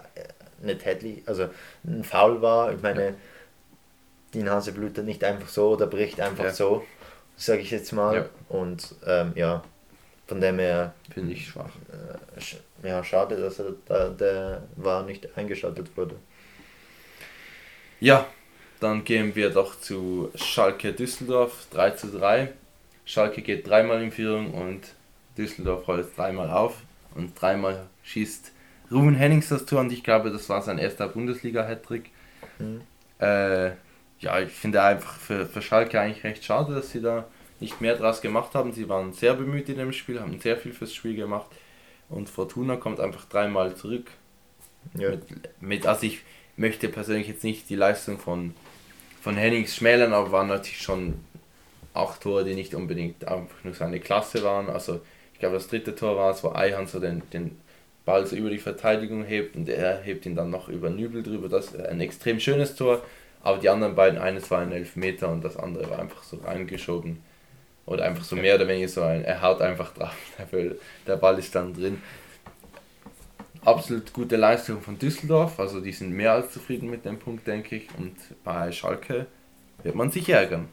Speaker 3: eine tätlich, also ein Foul war. Ich meine, ja. die Nase blutet nicht einfach so oder bricht einfach so, sage ich jetzt mal. Und ähm, ja, von dem her.
Speaker 1: Finde ich schwach.
Speaker 3: Äh, ja, schade, dass er da, der war nicht eingeschaltet wurde.
Speaker 1: Ja, dann gehen wir doch zu Schalke Düsseldorf 3 zu 3. Schalke geht dreimal in Führung und Düsseldorf holt dreimal auf und dreimal schießt Ruben Hennings das Tor und ich glaube, das war sein erster Bundesliga-Hattrick. Mhm. Äh, ja, ich finde einfach für, für Schalke eigentlich recht schade, dass sie da nicht mehr draus gemacht haben. Sie waren sehr bemüht in dem Spiel, haben sehr viel fürs Spiel gemacht und Fortuna kommt einfach dreimal zurück. Ja. Mit, mit, also ich möchte persönlich jetzt nicht die Leistung von, von Hennings schmälern, aber waren natürlich schon acht Tore, die nicht unbedingt einfach nur seine Klasse waren. Also ich glaube das dritte Tor war es, wo Eihan so den, den Ball so über die Verteidigung hebt und er hebt ihn dann noch über Nübel drüber. Das ist ein extrem schönes Tor, aber die anderen beiden, eines war ein Elfmeter und das andere war einfach so reingeschoben. Oder einfach so mehr oder weniger so ein, er haut einfach drauf, der Ball ist dann drin. Absolut gute Leistung von Düsseldorf, also die sind mehr als zufrieden mit dem Punkt, denke ich. Und bei Schalke wird man sich ärgern.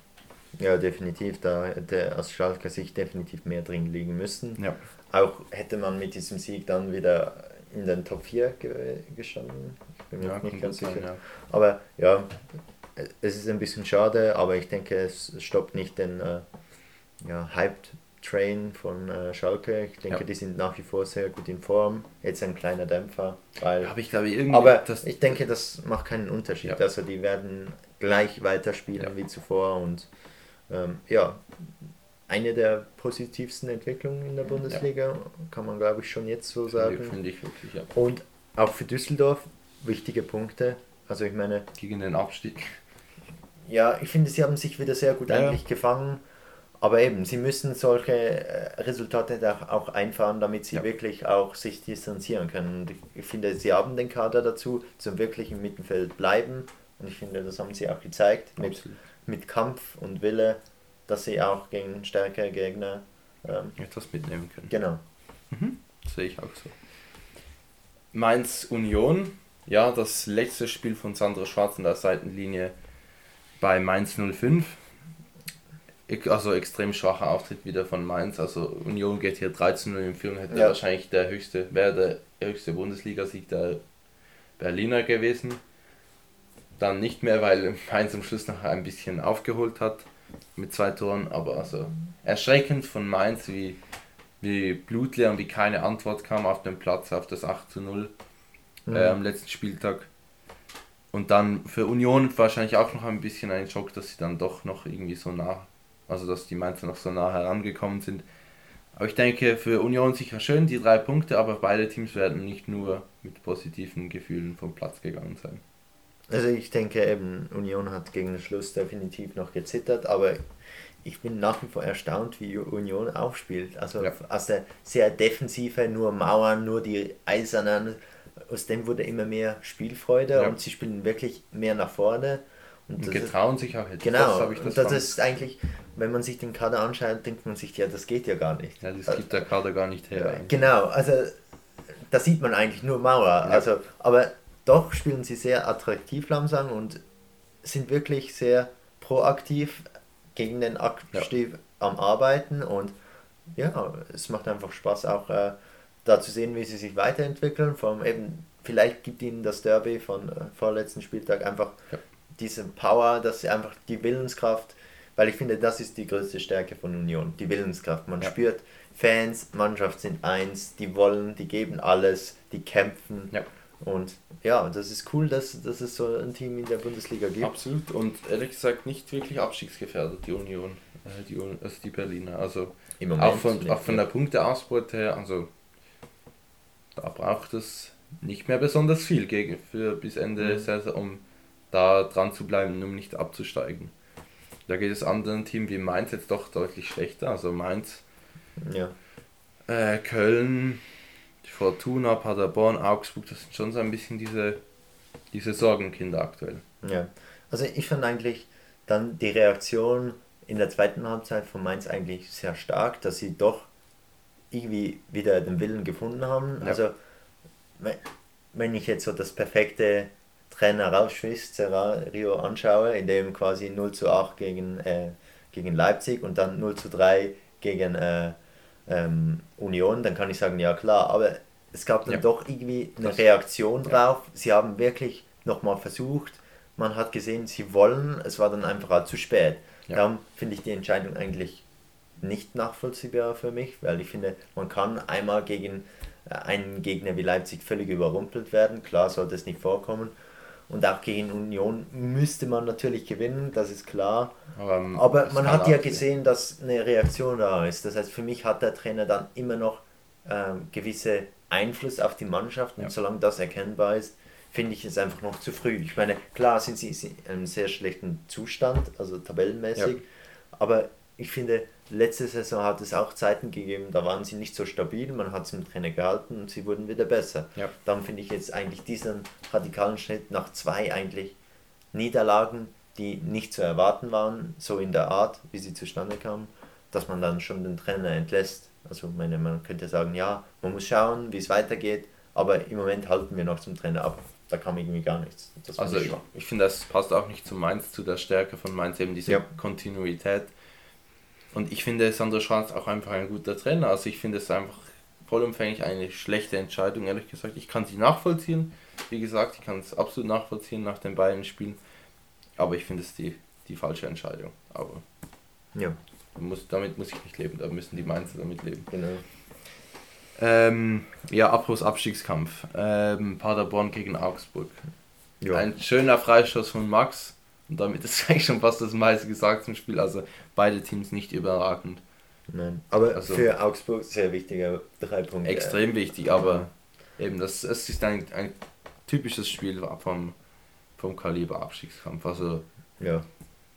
Speaker 3: Ja, definitiv. Da hätte aus Schalke sich definitiv mehr drin liegen müssen.
Speaker 1: Ja.
Speaker 3: Auch hätte man mit diesem Sieg dann wieder in den Top 4 ge gestanden. Ich bin mir ja, nicht ganz sicher. Sein, ja. Aber ja, es ist ein bisschen schade, aber ich denke, es stoppt nicht den äh, ja, Hype-Train von äh, Schalke. Ich denke, ja. die sind nach wie vor sehr gut in Form. Jetzt ein kleiner Dämpfer. Weil,
Speaker 1: aber ich, glaube, irgendwie
Speaker 3: aber ich denke, das macht keinen Unterschied. Ja. Also die werden gleich weiterspielen wie zuvor und ähm, ja, eine der positivsten Entwicklungen in der Bundesliga, ja. kann man glaube ich schon jetzt so sagen.
Speaker 1: Finde ich wirklich, ja.
Speaker 3: Und auch für Düsseldorf wichtige Punkte. Also ich meine.
Speaker 1: Gegen den Abstieg.
Speaker 3: Ja, ich finde, sie haben sich wieder sehr gut ja. eigentlich gefangen. Aber eben, sie müssen solche äh, Resultate auch einfahren, damit sie ja. wirklich auch sich distanzieren können. Und ich finde, sie haben den Kader dazu, zum wirklich im Mittelfeld bleiben. Und ich finde, das haben sie auch gezeigt. Mit, mit Kampf und Wille, dass sie auch gegen stärkere Gegner
Speaker 1: ähm, etwas mitnehmen können.
Speaker 3: Genau.
Speaker 1: Mhm. Sehe ich auch so. Mainz Union, ja, das letzte Spiel von Sandra Schwarz in der Seitenlinie bei Mainz 05. Also extrem schwacher Auftritt wieder von Mainz. Also Union geht hier 13-0 in Führung, hätte ja. wahrscheinlich der höchste, wäre der höchste Bundesligasieg der Berliner gewesen dann nicht mehr, weil Mainz am Schluss noch ein bisschen aufgeholt hat mit zwei Toren. Aber also erschreckend von Mainz, wie, wie blutleer und wie keine Antwort kam auf dem Platz auf das 8 zu 0 mhm. äh, am letzten Spieltag. Und dann für Union wahrscheinlich auch noch ein bisschen ein Schock, dass sie dann doch noch irgendwie so nah, also dass die Mainzer noch so nah herangekommen sind. Aber ich denke, für Union sicher schön, die drei Punkte, aber beide Teams werden nicht nur mit positiven Gefühlen vom Platz gegangen sein.
Speaker 3: Also ich denke eben, Union hat gegen den Schluss definitiv noch gezittert, aber ich bin nach wie vor erstaunt, wie Union aufspielt. Also ja. aus der sehr defensive, nur Mauern, nur die eisernen, aus dem wurde immer mehr Spielfreude ja. und sie spielen wirklich mehr nach vorne.
Speaker 1: Und, und getrauen ist, sich auch
Speaker 3: jetzt. Genau, das, das und das ist eigentlich, wenn man sich den Kader anschaut, denkt man sich, ja, das geht ja gar nicht.
Speaker 1: Ja, das gibt der Kader gar nicht her.
Speaker 3: Eigentlich. Genau, also da sieht man eigentlich nur Mauer. Ja. Also, aber doch spielen sie sehr attraktiv langsam und sind wirklich sehr proaktiv gegen den Abstieg ja. am Arbeiten und ja, es macht einfach Spaß auch äh, da zu sehen, wie sie sich weiterentwickeln. Vor allem eben, vielleicht gibt ihnen das Derby von äh, vorletzten Spieltag einfach ja. diese Power, dass sie einfach die Willenskraft, weil ich finde, das ist die größte Stärke von Union, die Willenskraft. Man ja. spürt, Fans, Mannschaft sind eins, die wollen, die geben alles, die kämpfen. Ja. Und ja, das ist cool, dass, dass es so ein Team in der Bundesliga gibt.
Speaker 1: Absolut und ehrlich gesagt nicht wirklich abstiegsgefährdet, die Union, äh, die, also die Berliner. Also auch von, auch von der Punkteausbeute her, also da braucht es nicht mehr besonders viel gegen, für bis Ende mhm. Saison, um da dran zu bleiben, um nicht abzusteigen. Da geht es anderen Teams wie Mainz jetzt doch deutlich schlechter. Also Mainz,
Speaker 3: ja.
Speaker 1: äh, Köln, Fortuna, Paderborn, Augsburg, das sind schon so ein bisschen diese, diese Sorgenkinder aktuell.
Speaker 3: Ja, also ich fand eigentlich dann die Reaktion in der zweiten Halbzeit von Mainz eigentlich sehr stark, dass sie doch irgendwie wieder den Willen gefunden haben. Ja. Also wenn ich jetzt so das perfekte Trainer Rio anschaue, in dem quasi 0 zu 8 gegen, äh, gegen Leipzig und dann 0 zu 3 gegen äh, ähm, Union, dann kann ich sagen, ja klar, aber es gab dann
Speaker 1: Ja.
Speaker 3: doch irgendwie eine
Speaker 1: Das-
Speaker 3: Reaktion drauf. Sie haben wirklich nochmal versucht, man hat gesehen, sie wollen, es war dann einfach halt zu spät.
Speaker 1: Ja.
Speaker 3: Darum finde ich die Entscheidung eigentlich nicht nachvollziehbar für mich, weil ich finde, man kann einmal gegen äh, einen Gegner wie Leipzig völlig überrumpelt werden. Klar sollte es nicht vorkommen. Und auch gegen Union müsste man natürlich gewinnen, das ist klar.
Speaker 1: Aber, ähm,
Speaker 3: Aber man hat ja gesehen, dass eine Reaktion da ist. Das heißt, für mich hat der Trainer dann immer noch ähm, gewisse Einfluss auf die Mannschaft. Und
Speaker 1: Ja.
Speaker 3: solange das erkennbar ist, finde ich es einfach noch zu früh. Ich meine, klar sind sie sie in einem sehr schlechten Zustand, also tabellenmäßig. Aber ich finde, letzte Saison hat es auch Zeiten gegeben, da waren sie nicht so stabil, man hat es im Trainer gehalten und sie wurden wieder besser.
Speaker 1: Ja.
Speaker 3: Darum finde ich jetzt eigentlich diesen radikalen Schritt nach zwei eigentlich Niederlagen, die nicht zu erwarten waren, so in der Art, wie sie zustande kamen, dass man dann schon den Trainer entlässt. Also meine, man könnte sagen, ja, man muss schauen, wie es weitergeht, aber im Moment halten wir noch zum Trainer ab. Da kam irgendwie gar nichts.
Speaker 1: Also ich, ich finde, das passt auch nicht zu Mainz, zu der Stärke von Mainz, eben diese
Speaker 3: Ja.
Speaker 1: Kontinuität. Und ich finde Sandro Schwarz auch einfach ein guter Trainer. Also ich finde es einfach vollumfänglich eine schlechte Entscheidung, ehrlich gesagt. Ich kann sie nachvollziehen. Wie gesagt, ich kann es absolut nachvollziehen nach den beiden Spielen. Aber ich finde es die, die falsche Entscheidung. Aber
Speaker 3: Ja,
Speaker 1: muss, damit muss ich nicht leben, da müssen die Mainzer damit leben.
Speaker 3: genau.
Speaker 1: Ähm, ja, Abbruchs Abstiegskampf. Ähm, Paderborn gegen Augsburg.
Speaker 3: Ja.
Speaker 1: Ein schöner Freistoß von Max. Und damit ist eigentlich schon fast das meiste gesagt zum Spiel. Also beide Teams nicht überragend.
Speaker 3: Nein. Aber
Speaker 1: Also-
Speaker 3: für Augsburg sehr wichtiger drei Punkte.
Speaker 1: Extrem wichtig, aber eben das, es ist ein, ein typisches Spiel vom, vom Kaliber Abstiegskampf. Also
Speaker 3: Ja,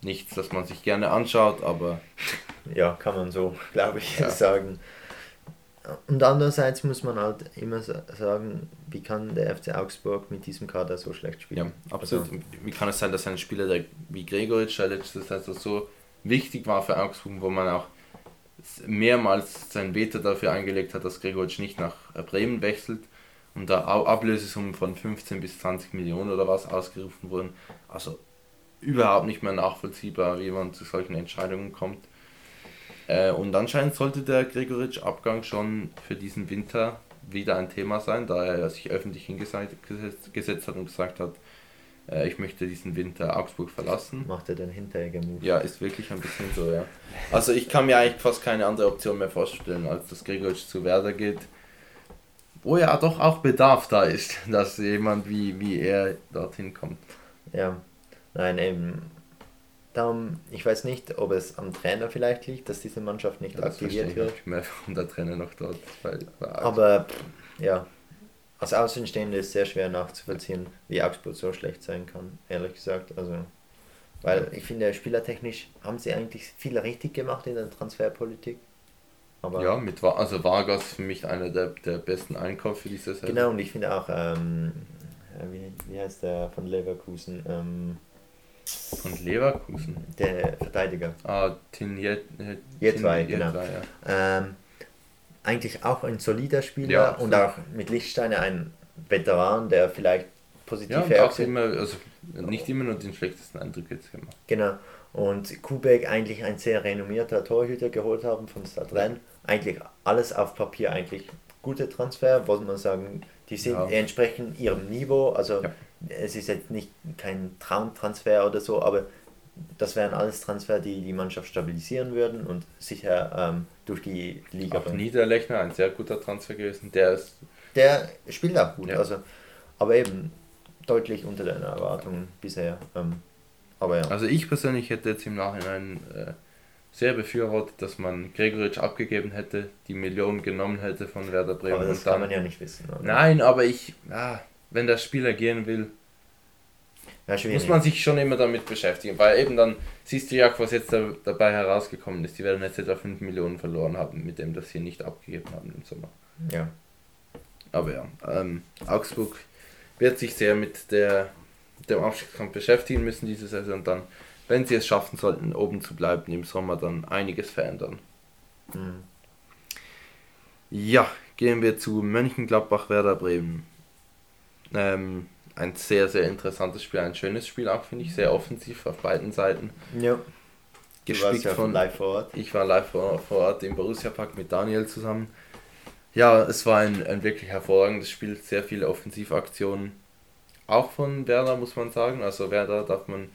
Speaker 1: nichts, das man sich gerne anschaut, aber
Speaker 3: ja, kann man so, glaube ich,
Speaker 1: Ja.
Speaker 3: sagen. Und andererseits muss man halt immer sa- sagen, wie kann der FC Augsburg mit diesem Kader so schlecht
Speaker 1: ja,
Speaker 3: spielen?
Speaker 1: absolut.
Speaker 3: Also,
Speaker 1: Wie kann es sein, dass ein Spieler der, wie Gregoritsch, der letzte Saison so wichtig war für Augsburg, wo man auch mehrmals sein Veto dafür eingelegt hat, dass Gregoritsch nicht nach Bremen wechselt und da Ablösesummen von 15 bis 20 Millionen oder was ausgerufen wurden. Also überhaupt nicht mehr nachvollziehbar, wie man zu solchen Entscheidungen kommt. Äh, und anscheinend sollte der Gregoritsch-Abgang schon für diesen Winter wieder ein Thema sein, da er sich öffentlich hingesetzt gesetzt hat und gesagt hat, äh, ich möchte diesen Winter Augsburg verlassen.
Speaker 3: macht er den Hinteregger-Move?
Speaker 1: Ja, ist wirklich ein bisschen so, ja. Also ich kann mir eigentlich fast keine andere Option mehr vorstellen, als dass Gregoritsch zu Werder geht. Wo ja doch auch Bedarf da ist, dass jemand wie, wie er dorthin kommt.
Speaker 3: Ja, nein, eben. Darum, ich weiß nicht, ob es am Trainer vielleicht liegt, dass diese Mannschaft nicht
Speaker 1: verstehe
Speaker 3: aktiviert
Speaker 1: ich
Speaker 3: wird.
Speaker 1: nicht mehr, warum der Trainer noch dort weil
Speaker 3: Aber ja, als Außenstehende ist es sehr schwer nachzuvollziehen, wie Augsburg so schlecht sein kann, ehrlich gesagt. Also, weil ich finde, spielertechnisch haben sie eigentlich viel richtig gemacht in der Transferpolitik. Aber
Speaker 1: ja, mit also Vargas für mich einer der, der besten Einkäufe dieser Saison.
Speaker 3: genau, und ich finde auch, ähm, äh, wie, wie heißt der von Leverkusen? Ähm,
Speaker 1: Von Leverkusen.
Speaker 3: der Verteidiger.
Speaker 1: Ah, Tin Jet,
Speaker 3: Jetzwei, genau.
Speaker 1: ja.
Speaker 3: Ähm, eigentlich auch ein solider Spieler
Speaker 1: Ja,
Speaker 3: und auch mit Lichtsteiner ein Veteran, der vielleicht positiv
Speaker 1: Ja, und auch immer, also nicht immer nur den schlechtesten Eindruck jetzt gemacht.
Speaker 3: Genau. Und Kubek eigentlich ein sehr renommierter Torhüter geholt haben von Stadtrenn. Eigentlich alles auf Papier eigentlich gute Transfer, muss man sagen. Die sind
Speaker 1: Ja.
Speaker 3: entsprechen ihrem Niveau. Also
Speaker 1: Ja.
Speaker 3: Es ist jetzt nicht kein Traumtransfer oder so, aber das wären alles Transfer, die die Mannschaft stabilisieren würden und sicher ähm, durch die Liga
Speaker 1: Auch
Speaker 3: bringen.
Speaker 1: Niederlechner, ein sehr guter Transfer gewesen. Der ist,
Speaker 3: Der spielt auch gut,
Speaker 1: Ja.
Speaker 3: also, aber eben deutlich unter den Erwartungen bisher. Ähm, aber ja.
Speaker 1: also ich persönlich hätte jetzt im Nachhinein äh, sehr befürwortet, dass man Gregoritsch abgegeben hätte, die Millionen genommen hätte von Werder Bremen.
Speaker 3: aber das kann man ja nicht wissen. oder?
Speaker 1: Nein, aber ich, ah, wenn der Spieler gehen will,
Speaker 3: Ja, schwierig.
Speaker 1: muss man sich schon immer damit beschäftigen, weil eben dann siehst du ja was jetzt da, dabei herausgekommen ist. Die werden jetzt etwa 5 Millionen verloren haben, mit dem, dass sie nicht abgegeben haben im Sommer.
Speaker 3: Ja.
Speaker 1: Aber ja, ähm, Augsburg wird sich sehr mit der, dem Abstiegskampf beschäftigen müssen diese Saison und dann, wenn sie es schaffen sollten, oben zu bleiben im Sommer, dann einiges verändern.
Speaker 3: Mhm.
Speaker 1: Ja, gehen wir zu Mönchengladbach Werder Bremen. Ähm, ein sehr, sehr interessantes Spiel, ein schönes Spiel auch, finde ich, sehr offensiv auf beiden Seiten.
Speaker 3: Ja.
Speaker 1: gespickt
Speaker 3: ja
Speaker 1: von
Speaker 3: live vor Ort.
Speaker 1: Ich war live vor, vor Ort im Borussia Park mit Daniel zusammen. Ja, es war ein, ein wirklich hervorragendes Spiel, sehr viele Offensivaktionen. Auch von Werder muss man sagen. Also Werder darf man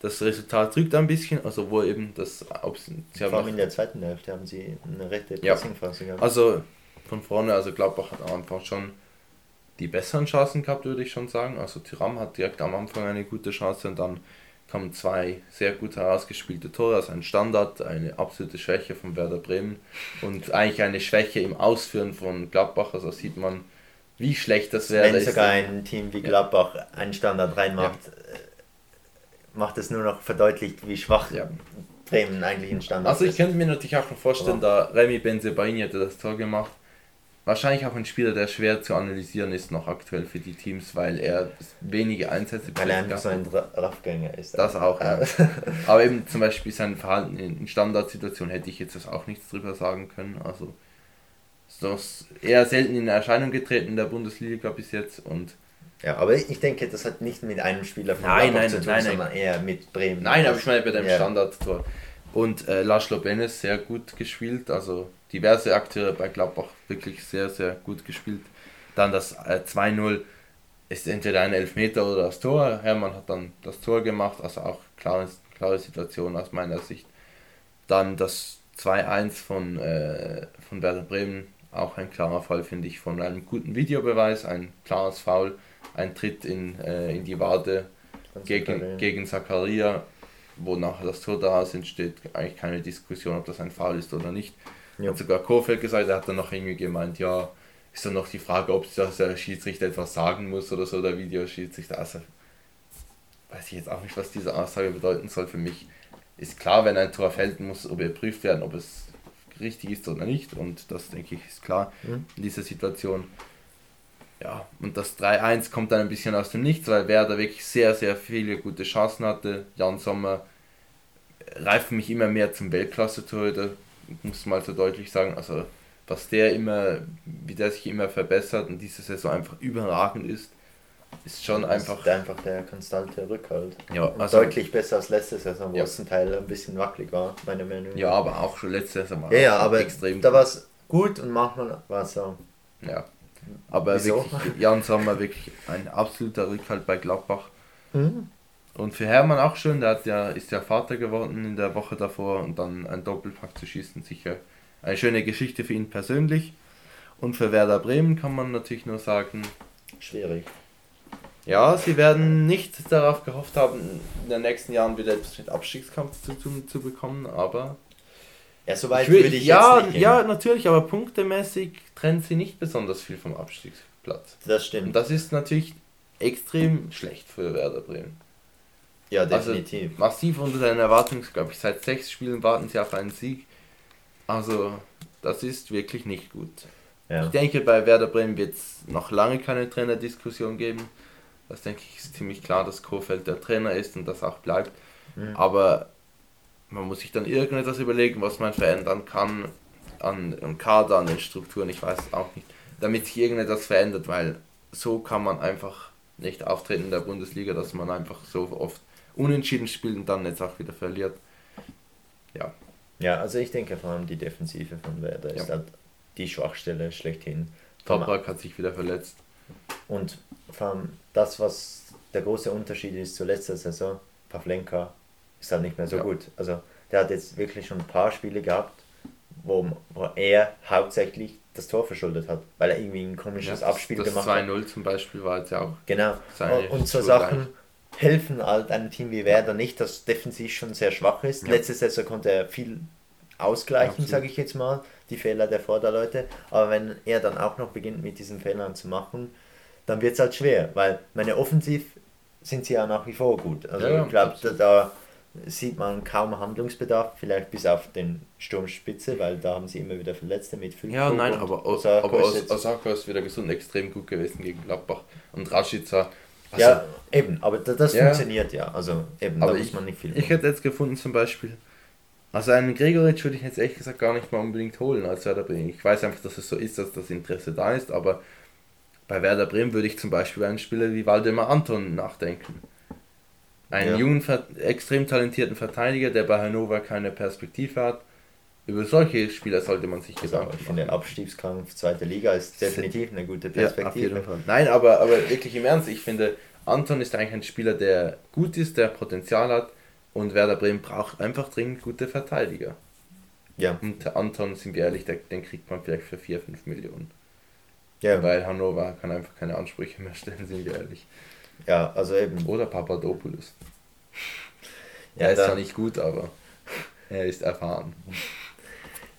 Speaker 1: das Resultat drückt ein bisschen, also wo eben das ob sie
Speaker 3: Vor allem in der zweiten Hälfte haben sie eine rechte
Speaker 1: Ja.
Speaker 3: Pressingphase gehabt.
Speaker 1: Also von vorne, also Gladbach hat am Anfang schon die besseren Chancen gehabt, würde ich schon sagen. Also Tyram hat direkt am Anfang eine gute Chance und dann kamen zwei sehr gut herausgespielte Tore, also ein Standard, eine absolute Schwäche von Werder Bremen und eigentlich eine Schwäche im Ausführen von Gladbach. Also sieht man, wie schlecht das wäre.
Speaker 3: Wenn sogar ein Team wie Gladbach einen Standard reinmacht, äh, macht es nur noch verdeutlicht, wie schwach
Speaker 1: Ja.
Speaker 3: Bremen eigentlich ein Standard
Speaker 1: Also ich
Speaker 3: ist.
Speaker 1: könnte mir natürlich auch noch vorstellen, da Remy Benzebaini hätte das Tor gemacht. Wahrscheinlich auch ein Spieler, der schwer zu analysieren ist noch aktuell für die Teams, weil er wenige Einsätze
Speaker 3: Weil er einfach so ein Ra- Raffgänger ist.
Speaker 1: Das auch, ja. Aber eben zum Beispiel sein Verhalten in Standardsituationen hätte ich jetzt auch nichts drüber sagen können. Also das ist eher selten in Erscheinung getreten in der Bundesliga bis jetzt und
Speaker 3: ja, aber ich denke, das hat nicht mit einem Spieler von
Speaker 1: Nein,
Speaker 3: Gladbach
Speaker 1: nein,
Speaker 3: zu tun,
Speaker 1: nein, nein.
Speaker 3: sondern eher mit Bremen.
Speaker 1: Nein, aber ich meine bei dem
Speaker 3: Ja.
Speaker 1: Standardtor. Und äh, Laszlo Benes sehr gut gespielt, also diverse Akteure bei Gladbach wirklich sehr, sehr gut gespielt. Dann das äh, 2-0 ist entweder ein Elfmeter oder das Tor. Hermann hat dann das Tor gemacht, also auch klare, klare Situation aus meiner Sicht. Dann das 2-1 von, äh, von Werder Bremen, auch ein klarer Fall, finde ich, von einem guten Videobeweis, ein klares Foul, ein Tritt in, äh, in die Wade gegen, gegen Zakaria, wo nachher das Tor daraus entsteht, eigentlich keine Diskussion, ob das ein Foul ist oder nicht.
Speaker 3: Ja.
Speaker 1: Hat sogar Kofeld gesagt, er hat dann noch irgendwie gemeint, ja, ist dann noch die Frage, ob das der Schiedsrichter etwas sagen muss oder so, der Videoschiedsrichter. Also, weiß ich jetzt auch nicht, was diese Aussage bedeuten soll. Für mich ist klar, wenn ein Tor fällt, muss überprüft werden, ob es richtig ist oder nicht. Und das, denke ich, ist klar
Speaker 3: Mhm.
Speaker 1: in dieser Situation. Ja, und das 3-1 kommt dann ein bisschen aus dem Nichts, weil Werder wirklich sehr, sehr viele gute Chancen hatte. Jan Sommer reift für mich immer mehr zum Weltklasse-Torhüter, muss mal so deutlich sagen. Also, was der immer, wie der sich immer verbessert und diese Saison einfach überragend ist, ist schon
Speaker 3: Das
Speaker 1: einfach.
Speaker 3: ist einfach der konstante Rückhalt.
Speaker 1: Ja, also,
Speaker 3: Deutlich besser als letzte Saison, wo
Speaker 1: Ja.
Speaker 3: es zum Teil ein bisschen wackelig war, meiner Meinung nach.
Speaker 1: ja, aber auch schon letzte Saison war
Speaker 3: ja, ja aber
Speaker 1: extrem
Speaker 3: da war es gut und manchmal war es so.
Speaker 1: Ja. Aber
Speaker 3: Wieso?
Speaker 1: wirklich, Jan Sommer wirklich ein absoluter Rückhalt bei Gladbach.
Speaker 3: Mhm.
Speaker 1: Und für Hermann auch schön, der hat ja, ist ja Vater geworden in der Woche davor und dann ein Doppelpack zu schießen, sicher eine schöne Geschichte für ihn persönlich. Und für Werder Bremen kann man natürlich nur sagen,
Speaker 3: Schwierig.
Speaker 1: ja, sie werden nicht darauf gehofft haben, in den nächsten Jahren wieder etwas mit Abstiegskampf zu tun zu bekommen, aber
Speaker 3: Ja, so weit
Speaker 1: ich will,
Speaker 3: würde ich
Speaker 1: ja,
Speaker 3: jetzt nicht
Speaker 1: ja, natürlich, aber punktemäßig trennen sie nicht besonders viel vom Abstiegsplatz.
Speaker 3: Das
Speaker 1: Und
Speaker 3: stimmt.
Speaker 1: das ist natürlich extrem schlecht für Werder Bremen.
Speaker 3: Ja,
Speaker 1: Also
Speaker 3: definitiv.
Speaker 1: massiv unter den Erwartungen, glaube ich. Seit sechs Spielen warten sie auf einen Sieg. Also, das ist wirklich nicht gut.
Speaker 3: ja.
Speaker 1: Ich denke, bei Werder Bremen wird es noch lange keine Trainerdiskussion geben. Das denke ich ist ziemlich klar, dass Kofeld der Trainer ist und das auch bleibt.
Speaker 3: Mhm.
Speaker 1: Aber man muss sich dann irgendetwas überlegen, was man verändern kann an, am Kader, an den Strukturen, ich weiß es auch nicht, damit sich irgendetwas verändert, weil so kann man einfach nicht auftreten in der Bundesliga, dass man einfach so oft unentschieden spielt und dann jetzt auch wieder verliert. Ja,
Speaker 3: ja, also ich denke vor allem die Defensive von Werder ist
Speaker 1: Ja.
Speaker 3: halt die Schwachstelle schlechthin.
Speaker 1: Toprak hat sich wieder verletzt.
Speaker 3: Und vor allem das, was der große Unterschied ist zur letzten Saison, Pavlenka ist halt nicht mehr so
Speaker 1: Ja.
Speaker 3: gut. Also der hat jetzt wirklich schon ein paar Spiele gehabt, wo, wo er hauptsächlich das Tor verschuldet hat, weil er irgendwie ein komisches
Speaker 1: Ja,
Speaker 3: Abspiel
Speaker 1: das
Speaker 3: gemacht hat.
Speaker 1: 2-0 zum Beispiel war jetzt ja auch
Speaker 3: Genau. Und so Sachen
Speaker 1: eigentlich.
Speaker 3: helfen halt einem Team wie Werder nicht, das defensiv schon sehr schwach ist.
Speaker 1: Ja.
Speaker 3: Letzte Saison konnte er viel ausgleichen, sage ich jetzt mal, die Fehler der Vorderleute. Aber wenn er dann auch noch beginnt, mit diesen Fehlern zu machen, dann wird es halt schwer, weil meine offensiv sind sie ja nach wie vor gut. Also
Speaker 1: Ja,
Speaker 3: ich glaube, da, da sieht man kaum Handlungsbedarf, vielleicht bis auf den Sturmspitze, weil da haben sie immer wieder Verletzte mit Füllkrug
Speaker 1: Ja, nein, aber,
Speaker 3: ist
Speaker 1: Osaka ist wieder gesund, extrem gut gewesen gegen Gladbach. Und Rashica. also-
Speaker 3: ja, eben, aber da- das
Speaker 1: Ja.
Speaker 3: funktioniert ja. Also eben,
Speaker 1: aber
Speaker 3: da
Speaker 1: ich,
Speaker 3: muss man nicht viel
Speaker 1: ich hätte jetzt gefunden zum Beispiel, also einen Gregoritsch würde ich jetzt ehrlich gesagt gar nicht mal unbedingt holen als Werder Bremen. Ich weiß einfach, dass es so ist, dass das Interesse da ist, aber bei Werder Bremen würde ich zum Beispiel einen Spieler wie Waldemar Anton nachdenken. Einen
Speaker 3: Ja.
Speaker 1: jungen, extrem talentierten Verteidiger, der bei Hannover keine Perspektive hat. Über solche Spieler sollte man sich
Speaker 3: Also
Speaker 1: Gedanken
Speaker 3: ich
Speaker 1: machen.
Speaker 3: finde, Abstiegskampf zweite Liga ist definitiv eine gute
Speaker 1: Ja,
Speaker 3: Perspektive.
Speaker 1: Fall. Nein, aber, aber wirklich im Ernst, ich finde, Anton ist eigentlich ein Spieler, der gut ist, der Potenzial hat und Werder Bremen braucht einfach dringend gute Verteidiger.
Speaker 3: Ja,
Speaker 1: Und der Anton, sind wir ehrlich, den kriegt man vielleicht für 4, 5 Millionen.
Speaker 3: ja,
Speaker 1: Weil Hannover kann einfach keine Ansprüche mehr stellen, sind wir ehrlich.
Speaker 3: Ja, also eben.
Speaker 1: Oder Papadopoulos.
Speaker 3: Ja,
Speaker 1: er ist
Speaker 3: da-
Speaker 1: zwar nicht gut, aber er ist erfahren.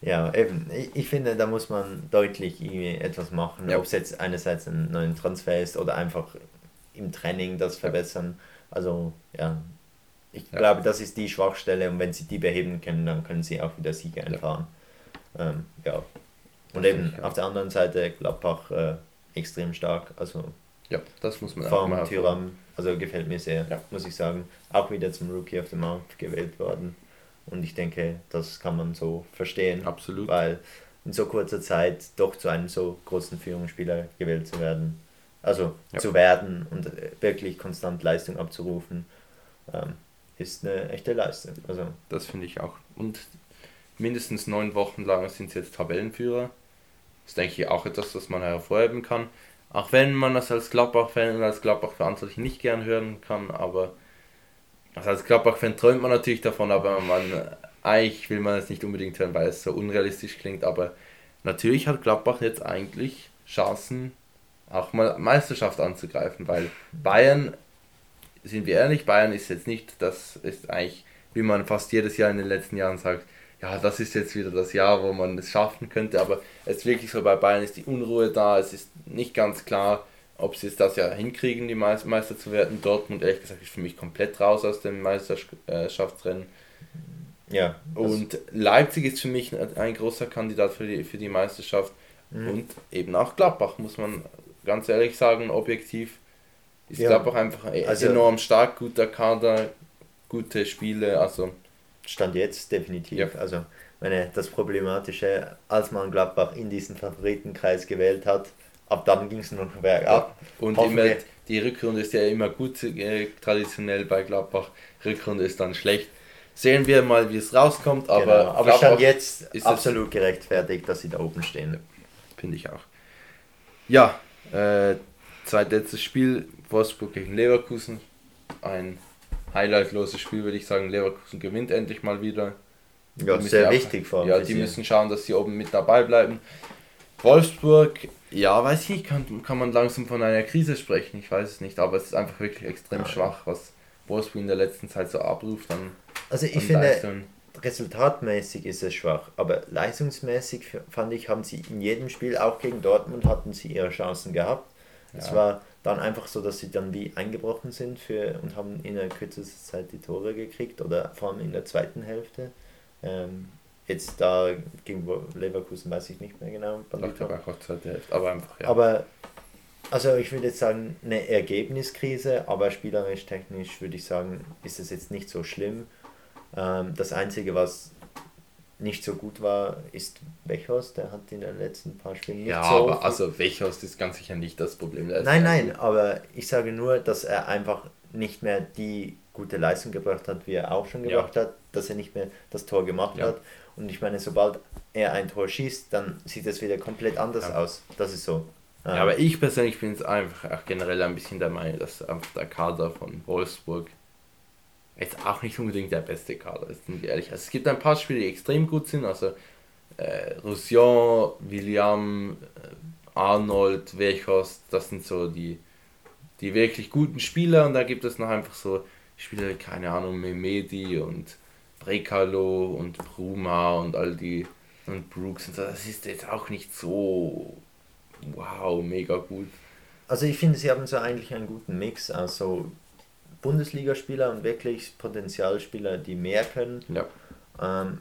Speaker 3: Ja, eben. Ich, ich finde, da muss man deutlich irgendwie etwas machen.
Speaker 1: Ja.
Speaker 3: Ob es jetzt einerseits ein neuen Transfer ist oder einfach im Training das verbessern. Also, ja. Ich
Speaker 1: Ja.
Speaker 3: glaube, das ist die Schwachstelle und wenn sie die beheben können, dann können sie auch wieder Siege einfahren. Ähm, ja. Und eben auf der anderen Seite Gladbach äh, extrem stark. Also
Speaker 1: Ja, das muss man mal
Speaker 3: Tyram, also gefällt mir sehr,
Speaker 1: Ja.
Speaker 3: muss ich sagen. Auch wieder zum Rookie of the Month gewählt worden. Und ich denke, das kann man so verstehen.
Speaker 1: Absolut.
Speaker 3: Weil in so kurzer Zeit doch zu einem so großen Führungsspieler gewählt zu werden. Also
Speaker 1: Ja.
Speaker 3: zu werden und äh, wirklich konstant Leistung abzurufen, ähm, ist eine echte Leistung. Also
Speaker 1: Das finde ich auch. Und mindestens neun Wochen lang sind sie jetzt Tabellenführer. Das ist, denke ich, auch etwas, das man hervorheben kann. Auch wenn man das als Gladbach-Fan und als Gladbach-Verantwortlich nicht gern hören kann, aber also als Gladbach-Fan träumt man natürlich davon, aber man eigentlich will man es nicht unbedingt hören, weil es so unrealistisch klingt. Aber natürlich hat Gladbach jetzt eigentlich Chancen, auch mal Meisterschaft anzugreifen, weil Bayern, sind wir ehrlich, Bayern ist jetzt nicht, das ist eigentlich, wie man fast jedes Jahr in den letzten Jahren sagt, ja, das ist jetzt wieder das Jahr, wo man es schaffen könnte, aber es ist wirklich so, bei Bayern ist die Unruhe da, es ist nicht ganz klar, ob sie es das Jahr hinkriegen, die Meis- Meister zu werden. Dortmund, ehrlich gesagt, ist für mich komplett raus aus dem Meisterschaftsrennen.
Speaker 3: ja.
Speaker 1: Und Leipzig ist für mich ein großer Kandidat für die, für die Meisterschaft.
Speaker 3: Mhm.
Speaker 1: Und eben auch Gladbach, muss man ganz ehrlich sagen, objektiv ist
Speaker 3: Ja.
Speaker 1: Gladbach einfach e-
Speaker 3: Also-
Speaker 1: enorm stark, guter Kader, gute Spiele, also
Speaker 3: Stand jetzt definitiv.
Speaker 1: Ja.
Speaker 3: Also meine, das Problematische, als man Gladbach in diesen Favoritenkreis gewählt hat, ab dann ging es nur noch bergab.
Speaker 1: und
Speaker 3: Hoffen
Speaker 1: immer, die Rückrunde ist ja immer gut, äh, traditionell bei Gladbach, Rückrunde ist dann schlecht. Sehen wir mal, wie es rauskommt, aber,
Speaker 3: genau. aber
Speaker 1: Gladbach
Speaker 3: stand jetzt
Speaker 1: ist
Speaker 3: absolut gerechtfertigt, dass sie da oben stehen.
Speaker 1: Finde ich auch. Ja, äh, zweitletztes Spiel, Wolfsburg gegen Leverkusen. Ein highlightloses Spiel, würde ich sagen. Leverkusen gewinnt endlich mal wieder.
Speaker 3: Ja,
Speaker 1: Die
Speaker 3: sehr wichtig vor allem
Speaker 1: Ja, die müssen schauen, dass sie oben mit dabei bleiben. Wolfsburg, ja, weiß ich nicht, kann, kann man langsam von einer Krise sprechen, ich weiß es nicht, aber es ist einfach wirklich extrem
Speaker 3: Ja.
Speaker 1: schwach, was Wolfsburg in der letzten Zeit so abruft an,
Speaker 3: Also ich
Speaker 1: an
Speaker 3: finde,
Speaker 1: Leistungen.
Speaker 3: resultatmäßig ist es schwach, aber leistungsmäßig fand ich, haben sie in jedem Spiel, auch gegen Dortmund, hatten sie ihre Chancen gehabt. Es
Speaker 1: Ja.
Speaker 3: war dann einfach so, dass sie dann wie eingebrochen sind für und haben in der kürzesten Zeit die Tore gekriegt oder vor allem in der zweiten Hälfte. Ähm, jetzt da gegen Leverkusen weiß ich nicht mehr genau.
Speaker 1: Ich glaube auch zweite Hälfte, aber einfach, ja.
Speaker 3: Aber also ich würde jetzt sagen, eine Ergebniskrise, aber spielerisch, technisch würde ich sagen, ist es jetzt nicht so schlimm. Ähm, das Einzige, was nicht so gut war, ist Wechhorst. Der hat in den letzten paar Spielen nicht
Speaker 1: ja,
Speaker 3: so.
Speaker 1: aber
Speaker 3: viel-
Speaker 1: also Wechhorst ist ganz sicher nicht das Problem. Ist
Speaker 3: nein,
Speaker 1: ja
Speaker 3: nein, aber ich sage nur, dass er einfach nicht mehr die gute Leistung gebracht hat, wie er auch schon
Speaker 1: Ja.
Speaker 3: gebracht hat, dass er nicht mehr das Tor gemacht
Speaker 1: Ja.
Speaker 3: hat. Und ich meine, sobald er ein Tor schießt, dann sieht es wieder komplett anders
Speaker 1: Ja.
Speaker 3: aus. Das ist so.
Speaker 1: Ja, aber ich persönlich bin jetzt einfach auch generell ein bisschen der Meinung, dass einfach der Kader von Wolfsburg jetzt auch nicht unbedingt der beste Kader ist, sind wir ehrlich. Also es gibt ein paar Spiele, die extrem gut sind, also äh, Roussillon, William, äh, Arnold, Wechhorst, das sind so die, die wirklich guten Spieler und da gibt es noch einfach so Spieler, keine Ahnung, Memedi und Brekalo und Bruma und all die und Brooks und so, das ist jetzt auch nicht so wow, mega gut.
Speaker 3: Also ich finde, sie haben so eigentlich einen guten Mix aus so Bundesligaspieler und wirklich Potenzialspieler, die mehr können.
Speaker 1: Ja.
Speaker 3: Ähm,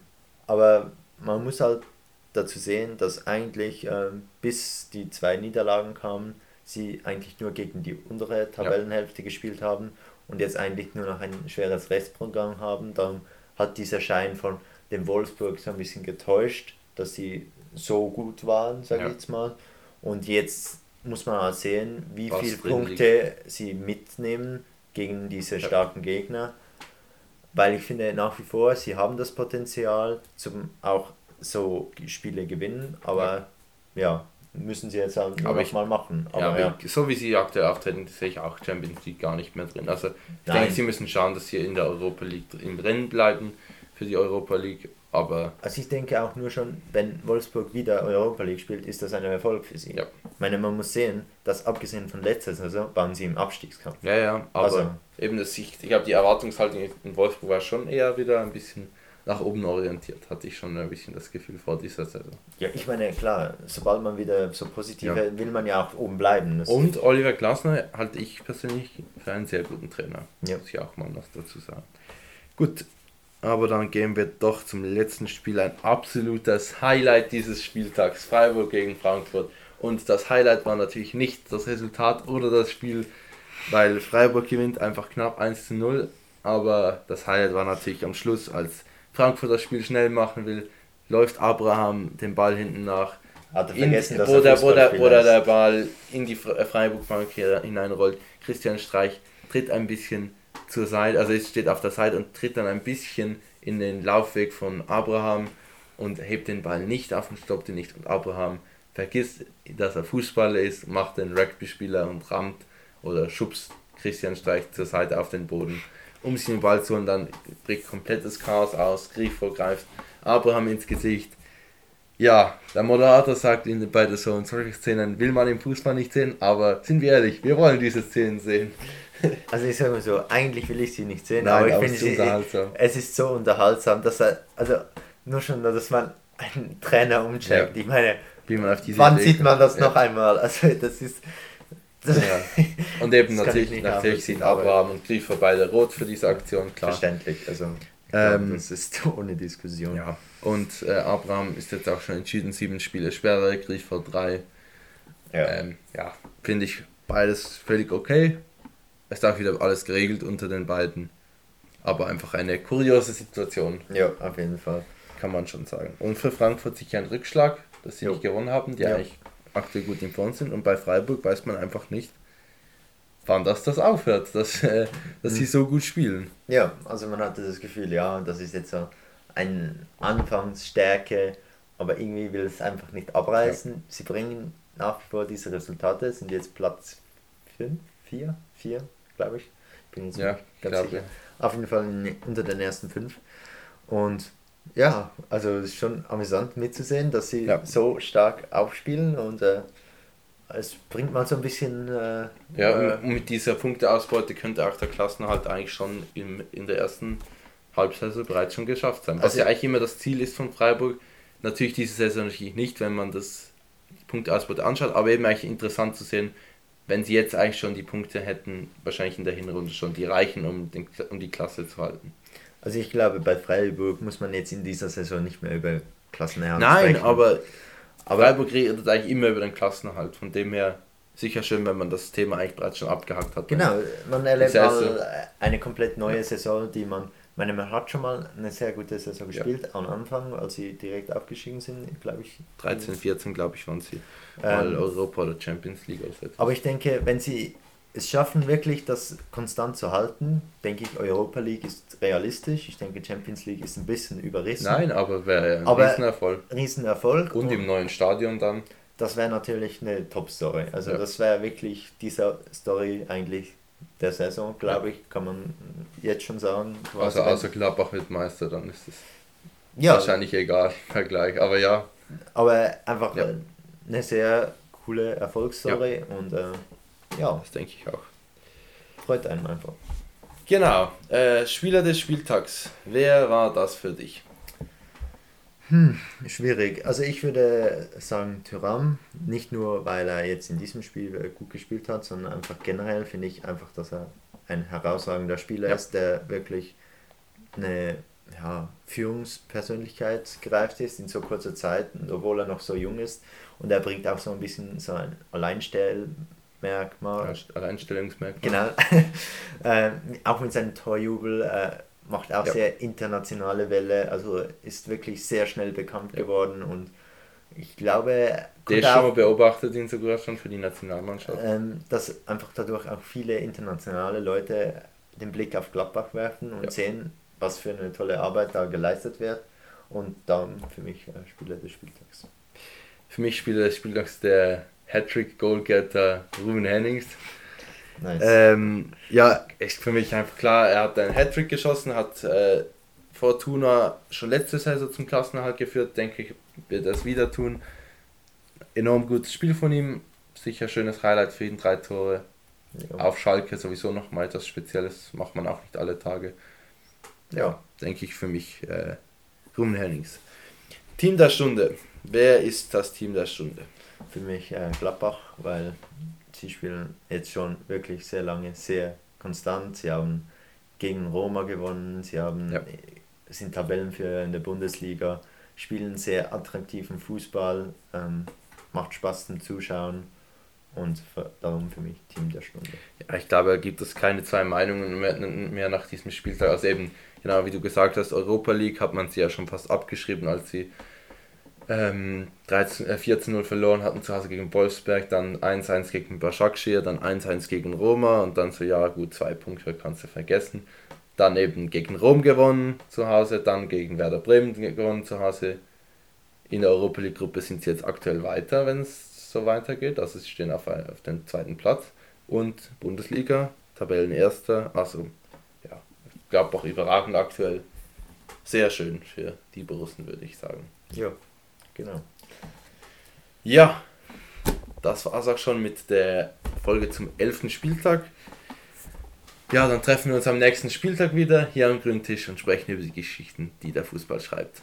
Speaker 3: aber man muss halt dazu sehen, dass eigentlich ähm, bis die zwei Niederlagen kamen, sie eigentlich nur gegen die untere Tabellenhälfte gespielt haben und jetzt eigentlich nur noch ein schweres Restprogramm haben. Darum hat dieser Schein von dem Wolfsburg so ein bisschen getäuscht, dass sie so gut waren, sage
Speaker 1: Ja.
Speaker 3: ich jetzt mal. Und jetzt muss man auch sehen, wie
Speaker 1: Was
Speaker 3: viele Punkte sie mitnehmen gegen diese starken Gegner. Weil ich finde nach wie vor, sie haben das Potenzial zum auch so Spiele gewinnen, aber ja, müssen sie jetzt halt nur
Speaker 1: Aber ich-
Speaker 3: mal machen.
Speaker 1: Ja,
Speaker 3: Aber
Speaker 1: aber
Speaker 3: ja,
Speaker 1: so wie sie aktuell auftreten, sehe ich auch Champions League gar nicht mehr drin. Also ich
Speaker 3: Nein.
Speaker 1: denke, sie müssen schauen, dass sie in der Europa League im Rennen bleiben für die Europa League. Aber
Speaker 3: Also ich denke auch nur schon, wenn Wolfsburg wieder Europa League spielt, ist das ein Erfolg für sie.
Speaker 1: Ja.
Speaker 3: Ich meine, man muss sehen, dass abgesehen von letzter Saison waren sie im Abstiegskampf.
Speaker 1: ja, ja, aber
Speaker 3: Also-
Speaker 1: eben das, ich, ich glaube, die Erwartungshaltung in Wolfsburg war schon eher wieder ein bisschen nach oben orientiert, hatte ich schon ein bisschen das Gefühl vor dieser Saison.
Speaker 3: Ja, ich meine, klar, sobald man wieder so positiv
Speaker 1: Ja.
Speaker 3: will man ja auch oben bleiben. Das
Speaker 1: Und Oliver Glasner halte ich persönlich für einen sehr guten Trainer.
Speaker 3: Ja.
Speaker 1: Muss ich auch mal was dazu sagen. Gut, aber dann gehen wir doch zum letzten Spiel. Ein absolutes Highlight dieses Spieltags. Freiburg gegen Frankfurt. Und das Highlight war natürlich nicht das Resultat oder das Spiel, weil Freiburg gewinnt einfach knapp 1 zu 0. Aber das Highlight war natürlich am Schluss, als Frankfurt das Spiel schnell machen will, läuft Abraham den Ball hinten nach
Speaker 3: hat er
Speaker 1: in,
Speaker 3: vergessen, dass
Speaker 1: wo,
Speaker 3: er
Speaker 1: der, wo, der, wo der, Ball in die Fre- Freiburg-Bank hineinrollt. Christian Streich tritt ein bisschen zur Seite, also es steht auf der Seite und tritt dann ein bisschen in den Laufweg von Abraham und hebt den Ball nicht auf und stoppt ihn nicht. Und Abraham vergisst, dass er Fußballer ist, macht den Rugby-Spieler und rammt oder schubst Christian Streich zur Seite auf den Boden, um sich den Ball zu holen. Dann bricht komplettes Chaos aus, Grifo greift Abraham ins Gesicht. Ja, der Moderator sagt in, bei der Zone, solche Szenen will man im Fußball nicht sehen, aber sind wir ehrlich, wir wollen diese Szenen sehen.
Speaker 3: Also ich sage mal so, eigentlich will ich sie nicht sehen,
Speaker 1: Nein,
Speaker 3: aber ich
Speaker 1: aber
Speaker 3: finde
Speaker 1: es ist unterhaltsam.
Speaker 3: es ist so unterhaltsam, dass er, also nur schon, dass man einen Trainer umcheckt.
Speaker 1: Ja.
Speaker 3: Ich meine,
Speaker 1: Wie man auf diese
Speaker 3: wann
Speaker 1: Idee
Speaker 3: sieht man das noch einmal? Also das ist... Das
Speaker 1: Ja. Und eben natürlich, natürlich
Speaker 3: aber-
Speaker 1: Abraham und Grifo beide rot für diese Aktion, klar.
Speaker 3: Verständlich, also
Speaker 1: Ähm,
Speaker 3: das ist ohne Diskussion.
Speaker 1: Ja. Und äh, Abraham ist jetzt auch schon entschieden, sieben Spiele Sperre, Grifo drei.
Speaker 3: Ja.
Speaker 1: Ähm, ja, finde ich beides völlig okay. Es ist auch wieder alles geregelt unter den beiden. Aber einfach eine kuriose Situation,
Speaker 3: ja, auf jeden Fall.
Speaker 1: kann man schon sagen. Und für Frankfurt sicher ein Rückschlag, dass sie
Speaker 3: Jo.
Speaker 1: nicht gewonnen haben, die
Speaker 3: Ja.
Speaker 1: eigentlich aktuell gut in Form sind. Und bei Freiburg weiß man einfach nicht, wann das das aufhört, dass, äh, dass
Speaker 3: Mhm.
Speaker 1: sie so gut spielen.
Speaker 3: Ja, also man hatte das Gefühl, ja, das ist jetzt so eine Anfangsstärke, aber irgendwie will es einfach nicht abreißen. Sie bringen nach wie vor diese Resultate, sind jetzt Platz 5, 4, 4, glaube ich. Bin jetzt
Speaker 1: Ja,
Speaker 3: ganz sicher. Auf jeden Fall unter den ersten fünf. Und ja, also es ist schon amüsant mitzusehen, dass sie
Speaker 1: Ja.
Speaker 3: so stark aufspielen und äh, es bringt mal so ein bisschen äh,
Speaker 1: Ja,
Speaker 3: äh,
Speaker 1: und mit dieser Punkteausbeute könnte auch der Klassenerhalt eigentlich schon im, in der ersten Halbsaison bereits schon geschafft sein. Was
Speaker 3: Also-
Speaker 1: ja eigentlich immer das Ziel ist von Freiburg. Natürlich diese Saison natürlich nicht, wenn man das die Punkteausbeute anschaut, aber eben eigentlich interessant zu sehen, wenn sie jetzt eigentlich schon die Punkte hätten, wahrscheinlich in der Hinrunde schon, die reichen, um, den, um die Klasse zu halten.
Speaker 3: Also ich glaube, bei Freiburg muss man jetzt in dieser Saison nicht mehr über Klassenerhalt
Speaker 1: Nein,
Speaker 3: sprechen.
Speaker 1: aber,
Speaker 3: Aber-
Speaker 1: Freiburg redet eigentlich immer über den Klassenerhalt. Von dem her sicher schön, wenn man das Thema eigentlich bereits schon abgehakt hat.
Speaker 3: Genau, man erlebt mal eine komplett neue Saison, die man, meine, man hat schon mal eine sehr gute Saison
Speaker 1: Ja.
Speaker 3: gespielt am Anfang, als sie direkt aufgestiegen sind, glaube ich.
Speaker 1: 13, 14 glaube ich waren sie.
Speaker 3: Ähm,
Speaker 1: Mal Europa oder Champions League auswärts.
Speaker 3: Aber ich denke, wenn sie es schaffen, wirklich das konstant zu halten, denke ich, Europa League ist realistisch. Ich denke, Champions League ist ein bisschen überrissen.
Speaker 1: Nein, aber wäre ein
Speaker 3: Aber-
Speaker 1: Riesenerfolg.
Speaker 3: Riesenerfolg.
Speaker 1: Und im neuen Stadion dann.
Speaker 3: das wäre natürlich eine Top-Story. Also
Speaker 1: Ja.
Speaker 3: das wäre wirklich dieser Story eigentlich der Saison, glaube ich, kann man jetzt schon sagen.
Speaker 1: Also außer Gladbach wird Meister, dann ist es
Speaker 3: ja,
Speaker 1: wahrscheinlich egal im Vergleich. Aber ja,
Speaker 3: aber einfach
Speaker 1: Ja.
Speaker 3: eine sehr coole Erfolgsstory und äh, ja,
Speaker 1: das denke ich auch.
Speaker 3: freut einen einfach.
Speaker 1: Genau, äh, Spieler des Spieltags. Wer war das für dich?
Speaker 3: Schwierig. Also ich würde sagen Tyram, nicht nur weil er jetzt in diesem Spiel äh, gut gespielt hat, sondern einfach generell finde ich einfach, dass er ein herausragender Spieler
Speaker 1: Ja.
Speaker 3: ist, der wirklich eine ja, Führungspersönlichkeit gereift ist in so kurzer Zeit, obwohl er noch so jung ist. Und er bringt auch so ein bisschen so ein Alleinstellmerkmal.
Speaker 1: Alleinstellungsmerkmal.
Speaker 3: Genau. ähm, auch mit seinem Torjubel äh, macht auch
Speaker 1: Ja.
Speaker 3: sehr internationale Welle, also ist wirklich sehr schnell bekannt
Speaker 1: Ja.
Speaker 3: geworden und Ich glaube,
Speaker 1: Der ist schon mal beobachtet, ihn sogar schon für die Nationalmannschaft.
Speaker 3: ähm, dass einfach dadurch auch viele internationale Leute den Blick auf Gladbach werfen und
Speaker 1: Ja.
Speaker 3: sehen, was für eine tolle Arbeit da geleistet wird. Und darum für mich äh, Spieler des Spieltags.
Speaker 1: Für mich Spieler des Spieltags der Hattrick-Goalgetter Ruben Hennings.
Speaker 3: Nice.
Speaker 1: Ähm, ja, ist für mich einfach klar, er hat einen Hattrick geschossen, hat äh, Fortuna schon letzte Saison zum Klassenerhalt geführt, denke ich, wird es wieder tun. Enorm gutes Spiel von ihm, sicher schönes Highlight für ihn, drei Tore.
Speaker 3: ja.
Speaker 1: Auf Schalke sowieso nochmal etwas Spezielles, macht man auch nicht alle Tage. Ja, denke ich für mich äh, Ruben Hennings. Team der Stunde. Wer ist das Team der Stunde?
Speaker 3: Für mich äh, Gladbach, weil sie spielen jetzt schon wirklich sehr lange, sehr konstant. Sie haben gegen Roma gewonnen, sie haben,
Speaker 1: Ja.
Speaker 3: sind Tabellenführer in der Bundesliga, spielen sehr attraktiven Fußball, ähm, macht Spaß zum Zuschauen und für, darum für mich Team der Stunde.
Speaker 1: Ja, ich glaube, da gibt es keine zwei Meinungen mehr, mehr nach diesem Spieltag. Also eben, genau wie du gesagt hast, Europa League hat man sie ja schon fast abgeschrieben, als sie ähm, 13, äh, 14-0 verloren hatten zu Hause gegen Wolfsberg, dann 1-1 gegen Başakşehir, dann 1-1 gegen Roma und dann so, ja gut, zwei Punkte kannst du vergessen. Dann eben gegen Rom gewonnen zu Hause, dann gegen Werder Bremen gewonnen zu Hause. In der Europa League Gruppe sind sie jetzt aktuell weiter, wenn es so weitergeht. Also sie stehen auf, auf dem zweiten Platz. Und Bundesliga, Tabellenerster. Also ja, ich glaube auch überragend aktuell. Sehr schön für die Borussen, würde ich sagen.
Speaker 3: Ja, genau.
Speaker 1: Ja, das war es auch schon mit der Folge zum 11. Spieltag. Ja, dann treffen wir uns am nächsten Spieltag wieder hier am grünen Tisch und sprechen über die Geschichten, die der Fußball schreibt.